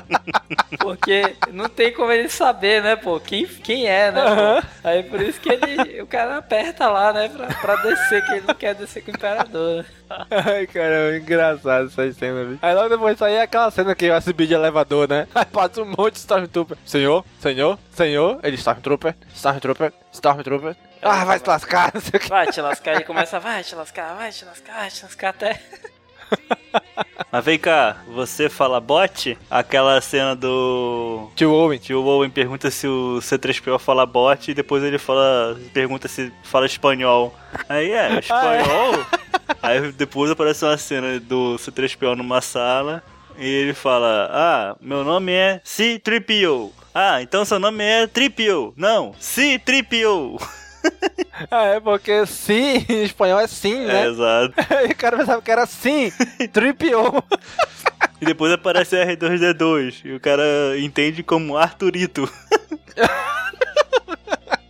Porque não tem como ele saber, né, pô, quem, quem é, né? Uhum. Aí por isso que ele, o cara aperta lá, né, pra, pra descer, que ele não quer descer com o imperador. Ai, cara, é engraçado essa cena, bicho. Aí logo depois aí é aquela cena que vai subir de elevador, né? Aí passa um monte de Stormtrooper. Senhor, senhor, senhor, ele Stormtrooper, Stormtrooper, Stormtrooper. Ah, vai se lascar, não sei o que. Vai te lascar e começa, vai te lascar, vai te lascar, vai te lascar até. Mas vem cá, você fala bot? Aquela cena do. Tio Owen. Tio Owen pergunta se o C3PO fala bot e depois ele fala. pergunta se fala espanhol. Aí é, espanhol. Ah, é? Aí depois aparece uma cena do C3PO numa sala e ele fala: Ah, meu nome é C3PO. Ah, então seu nome é Tripio. Não, C3PO. ah, é porque sim em espanhol é sim, né? É, exato. e o cara pensava que era sim, tripio. e depois aparece R2D2 e o cara entende como Arturito.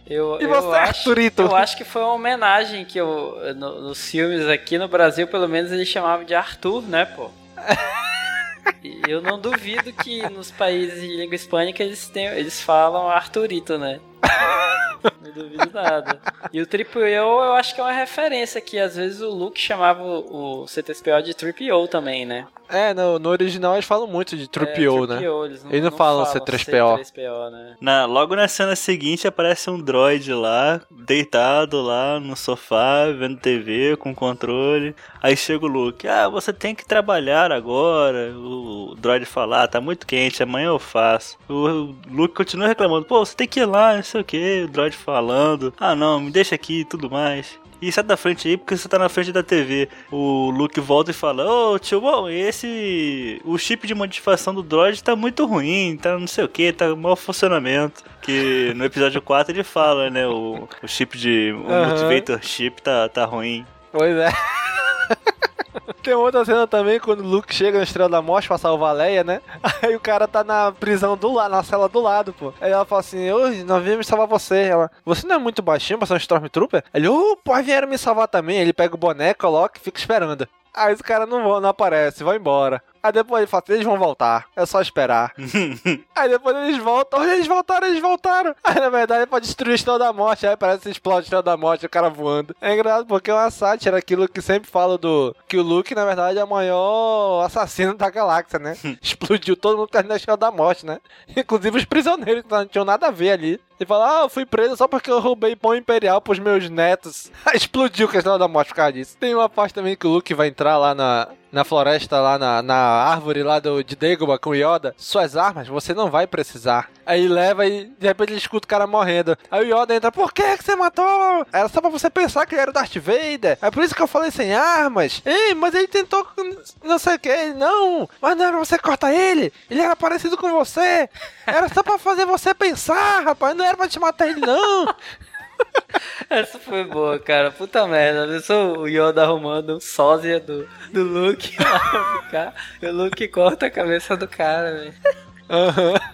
Eu, E eu você, acho, Arthurito? Eu acho que foi uma homenagem que eu, no- nos filmes aqui no Brasil, pelo menos, eles chamavam de Arthur, né, pô? E eu não duvido que nos países de língua hispânica eles, tenham, eles falam Arthurito, né? Duvido nada. E o Triple O eu acho que é uma referência que às vezes o Luke chamava o, o C3PO de Triple O também, né? É, no, no original eles falam muito de Trupio, é, né? O, eles não, Eles não, falam C3PO. C3PO, né? Na, logo na cena seguinte aparece um droid lá, deitado lá no sofá, vendo TV, com controle. Aí chega o Luke, ah, você tem que trabalhar agora. O droid fala, ah, tá muito quente, amanhã eu faço. O Luke continua reclamando, pô, você tem que ir lá, não sei o que. O droid falando, ah não, me deixa aqui e tudo mais. E sai da frente aí porque você tá na frente da TV. O Luke volta e fala: Ô tio, bom, esse. O chip de modificação do droid tá muito ruim, tá não sei o que, tá mau funcionamento. Que no episódio 4 ele fala, né? O, o chip de. O Aham. Motivator chip tá, tá ruim. Pois é. Tem outra cena também quando o Luke chega na Estrela da Morte pra salvar a Leia, né? Aí o cara tá na prisão do lado, na cela do lado, pô. Aí ela fala assim: Ô, nós viemos salvar você. Ela, você não é muito baixinho pra ser um Stormtrooper? Ele, ô, pô, vieram me salvar também. Ele pega o boneco, coloca e fica esperando. Aí os caras não vão, não aparecem, vão embora. Aí depois ele fala assim, eles vão voltar. É só esperar. Aí depois eles voltam. Eles voltaram, eles voltaram. Aí na verdade é pra destruir a Estrela da Morte. Aí parece que explode a Estrela da Morte, o cara voando. É engraçado porque é uma sátira, aquilo que sempre falo do... Que o Luke, na verdade, é o maior assassino da galáxia, né? Explodiu todo mundo perto da Estrela da Morte, né? Inclusive os prisioneiros, que não tinham nada a ver ali. Ele fala, ah, eu fui preso só porque eu roubei pão imperial pros meus netos. Explodiu com a Estrela da Morte por causa disso. Tem uma parte também que o Luke vai entrar lá na, na floresta, lá na, na árvore lá do, de Dagobah com Yoda. Suas armas você não vai precisar. Aí leva e de repente ele escuta o cara morrendo. Aí o Yoda entra, por que que você matou? Era só pra você pensar que ele era o Darth Vader. É por isso que eu falei sem armas. Ei, mas ele tentou não sei o que. Não, mas não era você cortar ele. Ele era parecido com você. Era só pra fazer você pensar, rapaz. Não era pra te matar ele, não. Essa foi boa, cara. Puta merda. Eu sou o Yoda arrumando um sósia do, do Luke lá pra ficar. E o Luke corta a cabeça do cara, velho.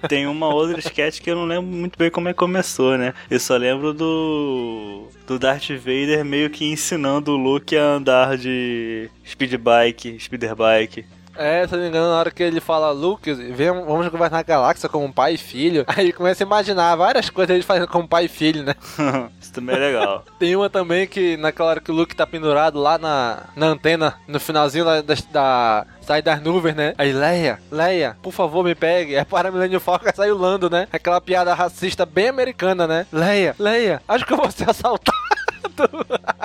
Tem uma outra sketch que eu não lembro muito bem como é que começou, né? Eu só lembro do. do Darth Vader meio que ensinando o Luke a andar de speed bike, speeder bike. É, se não me engano, na hora que ele fala, Luke, vem, vamos conversar na galáxia como pai e filho. Aí ele começa a imaginar várias coisas ele fazendo como pai e filho, né? Isso também é legal. Tem uma também que, naquela hora que o Luke tá pendurado lá na, na antena, no finalzinho da, da, da sai das nuvens, né? Aí, Leia, Leia, por favor, me pegue. É para Millennium Falcon sai o Lando, né? Aquela piada racista bem americana, né? Leia, Leia, acho que eu vou ser assaltado.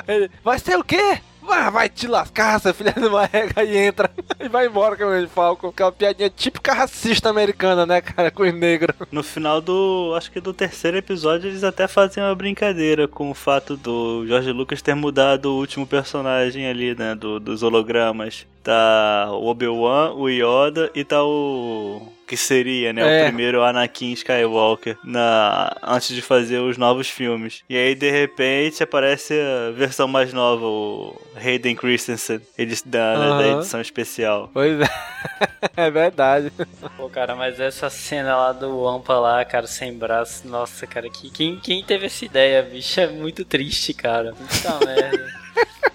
Ele, vai ser o quê? Vai, vai te lascar, seu filho de uma rega e entra. E vai embora com o Millennium Falcon. Aquela piadinha típica racista americana, né, cara? Com os negros. No final do. acho que do terceiro episódio, eles até fazem uma brincadeira com o fato do George Lucas ter mudado o último personagem ali, né? Do, dos hologramas. Tá o Obi-Wan, o Yoda e tá o. Que seria, né? É. O primeiro Anakin Skywalker na, antes de fazer os novos filmes. E aí, de repente, aparece a versão mais nova, o Hayden Christensen, eles, da, da Aham. edição especial. Pois é. é verdade. Pô, cara, mas essa cena lá do Wampa lá, cara, sem braço, nossa, cara, que, quem, quem teve essa ideia, bicho? É muito triste, cara. Puta merda.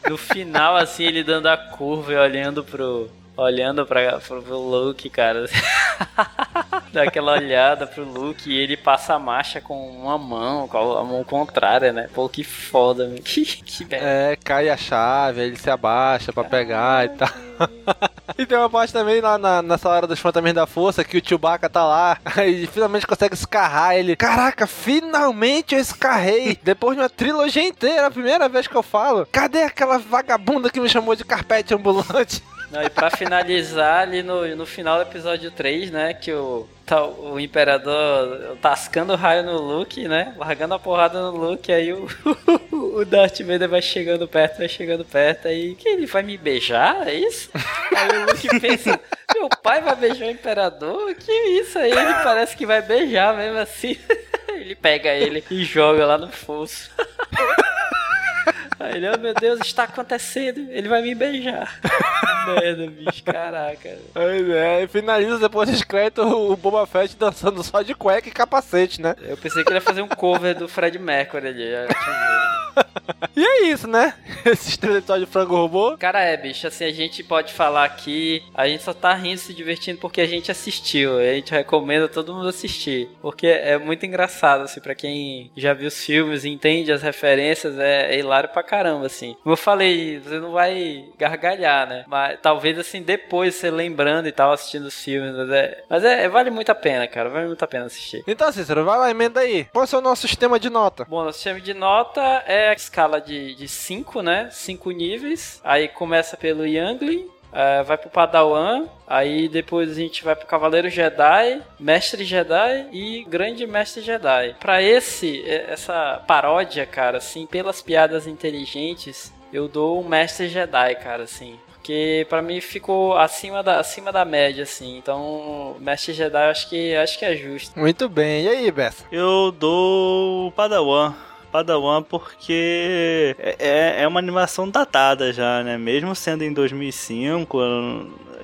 No final, assim, ele dando a curva e olhando pro. Olhando pra, pro, Luke, cara. Dá aquela olhada pro Luke e ele passa a marcha com uma mão, com a mão contrária, né? Pô, que foda, meu. Que, que merda. É, cai a chave, aí ele se abaixa pra pegar e tal. e tem uma parte também lá na, nessa hora dos Fantasmas da Força que o Chewbacca tá lá e finalmente consegue escarrar ele. Caraca, finalmente eu escarrei! Depois de uma trilogia inteira, a primeira vez que eu falo. Cadê aquela vagabunda que me chamou de carpete ambulante? Não, e pra finalizar ali no, no final do episódio 3, né, que o, tá, o Imperador tascando o raio no Luke, né, largando a porrada no Luke, aí o, o Darth Vader vai chegando perto, vai chegando perto, aí que ele vai me beijar, é isso? Aí o Luke pensa, meu pai vai beijar o Imperador? Que isso? Aí ele parece que vai beijar mesmo assim. Ele pega ele e joga lá no fosso. Aí ele, oh meu Deus, está acontecendo, ele vai me beijar. Merda, bicho, caraca. Pois é, e finaliza depois dos créditos o Boba Fett dançando só de cueca e capacete, né? Eu pensei que ele ia fazer um cover do Fred Mercury ali. E é isso, né? Esses três episódios de Frango Robô. Cara, é, bicho, assim, a gente pode falar aqui, a gente só tá rindo, se divertindo porque a gente assistiu. A gente recomenda todo mundo assistir. Porque é muito engraçado, assim, pra quem já viu os filmes e entende as referências, é, é hilário pra caramba, assim. Como eu falei, você não vai gargalhar, né? Mas talvez, assim, depois você lembrando e tal, assistindo os filmes. Mas, é, mas é, vale muito a pena, cara. Vale muito a pena assistir. Então, Cícero, vai lá, emenda aí. Qual é o nosso sistema de nota? Bom, nosso sistema de nota é a escala de 5, né? 5 níveis. Aí começa pelo Youngling, é, vai pro Padawan, aí depois a gente vai pro Cavaleiro Jedi, Mestre Jedi e Grande Mestre Jedi. Pra esse, é, essa paródia, cara, assim, pelas piadas inteligentes, eu dou um Mestre Jedi, cara, assim. Porque pra mim ficou acima da, acima da média, assim. Então, Mestre Jedi eu acho que, acho que é justo. Muito bem. E aí, Bessa? Eu dou Padawan. Padawan porque é, é- é uma animação datada já, né? Mesmo sendo em 2005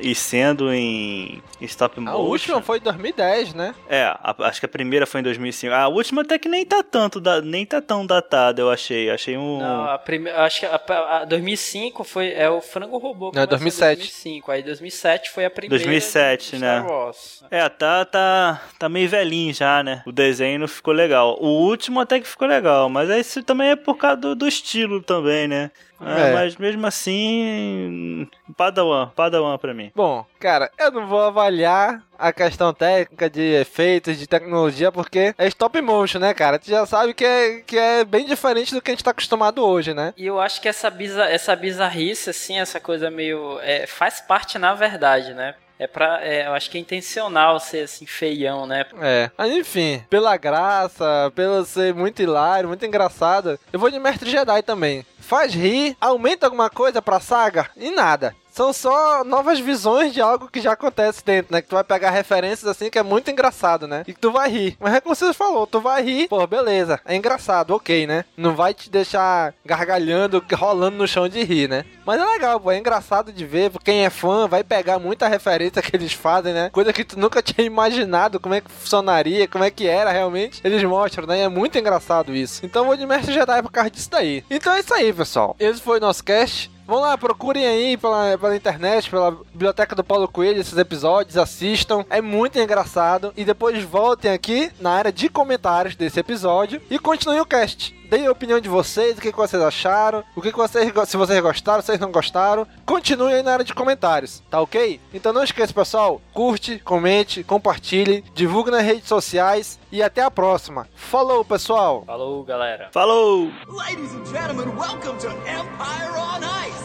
e sendo em, stop A motion. última foi em 2010, né? É, a- acho que a primeira foi em 2005. A última até que nem tá tanto, da- nem tá tão datada, eu achei. Achei um... Não, a primeira, acho que a, a 2005 foi é o Frango Robô. que Não, começou em 2007. 2005. Aí 2007 foi a primeira. 2007, de né? Star Wars. É, tá, tá, tá meio velhinho já, né? O desenho não ficou legal. O último até que ficou legal, mas isso também é por causa do, do estilo também, né? É, É. Mas mesmo assim, Padawan, Padawan pra mim. Bom, cara, eu não vou avaliar a questão técnica de efeitos, de tecnologia, porque é stop motion, né, cara? Tu já sabe que é, que é bem diferente do que a gente tá acostumado hoje, né? E eu acho que essa, biza, essa bizarrice, assim, essa coisa meio. é, faz parte na verdade, né? É pra. é, eu acho que é intencional ser assim, feião, né? É, mas enfim, pela graça, pelo ser muito hilário, muito engraçado, eu vou de Mestre Jedi também. Faz rir, aumenta alguma coisa pra saga e nada. São só novas visões de algo que já acontece dentro, né? Que tu vai pegar referências assim que é muito engraçado, né? E que tu vai rir. Mas é como você falou, tu vai rir, pô, beleza, é engraçado, ok, né? Não vai te deixar gargalhando, rolando no chão de rir, né? Mas é legal, pô, é engraçado de ver. Quem é fã vai pegar muita referência que eles fazem, né? Coisa que tu nunca tinha imaginado como é que funcionaria, como é que era realmente. Eles mostram, né? E é muito engraçado isso. Então vou de Mestre Jedi por causa disso daí. Então é isso aí, pessoal. Esse foi o nosso cast. Vão lá, procurem aí pela, pela internet, pela biblioteca do Paulo Coelho, esses episódios, assistam. É muito engraçado. E depois voltem aqui na área de comentários desse episódio e continuem o cast. Deem a opinião de vocês, o que, que vocês acharam, o que, que vocês, se vocês gostaram, se vocês não gostaram. Continuem aí na área de comentários, tá ok? Então não esqueça, pessoal, curte, comente, compartilhe, divulgue nas redes sociais e até a próxima. Falou, pessoal! Falou, galera! Falou! Ladies and gentlemen, welcome to Empire on Ice.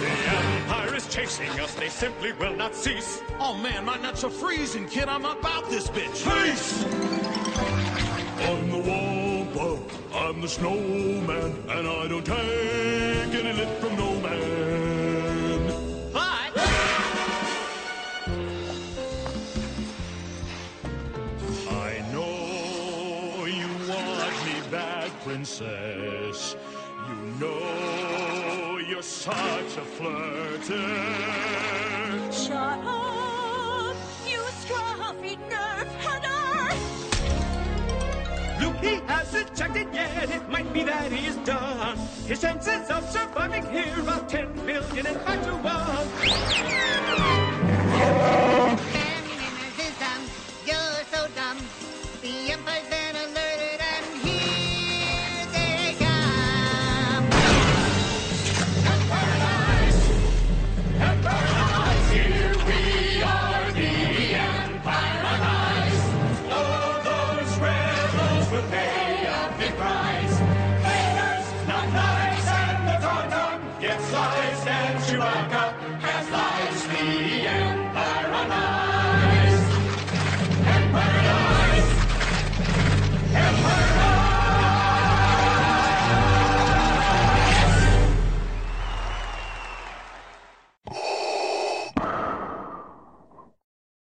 The Empire is chasing us, they simply will not cease. Oh man, my nuts are freezing, kid. I'm about this bitch. Peace! On the wall, I'm the snowman, and I don't take any lip from no man. But I know you want me back, princess. You know you're such a flirter. Shut up, he hasn't checked it yet. It might be that he is done. His chances of surviving here are 10 million and back to one.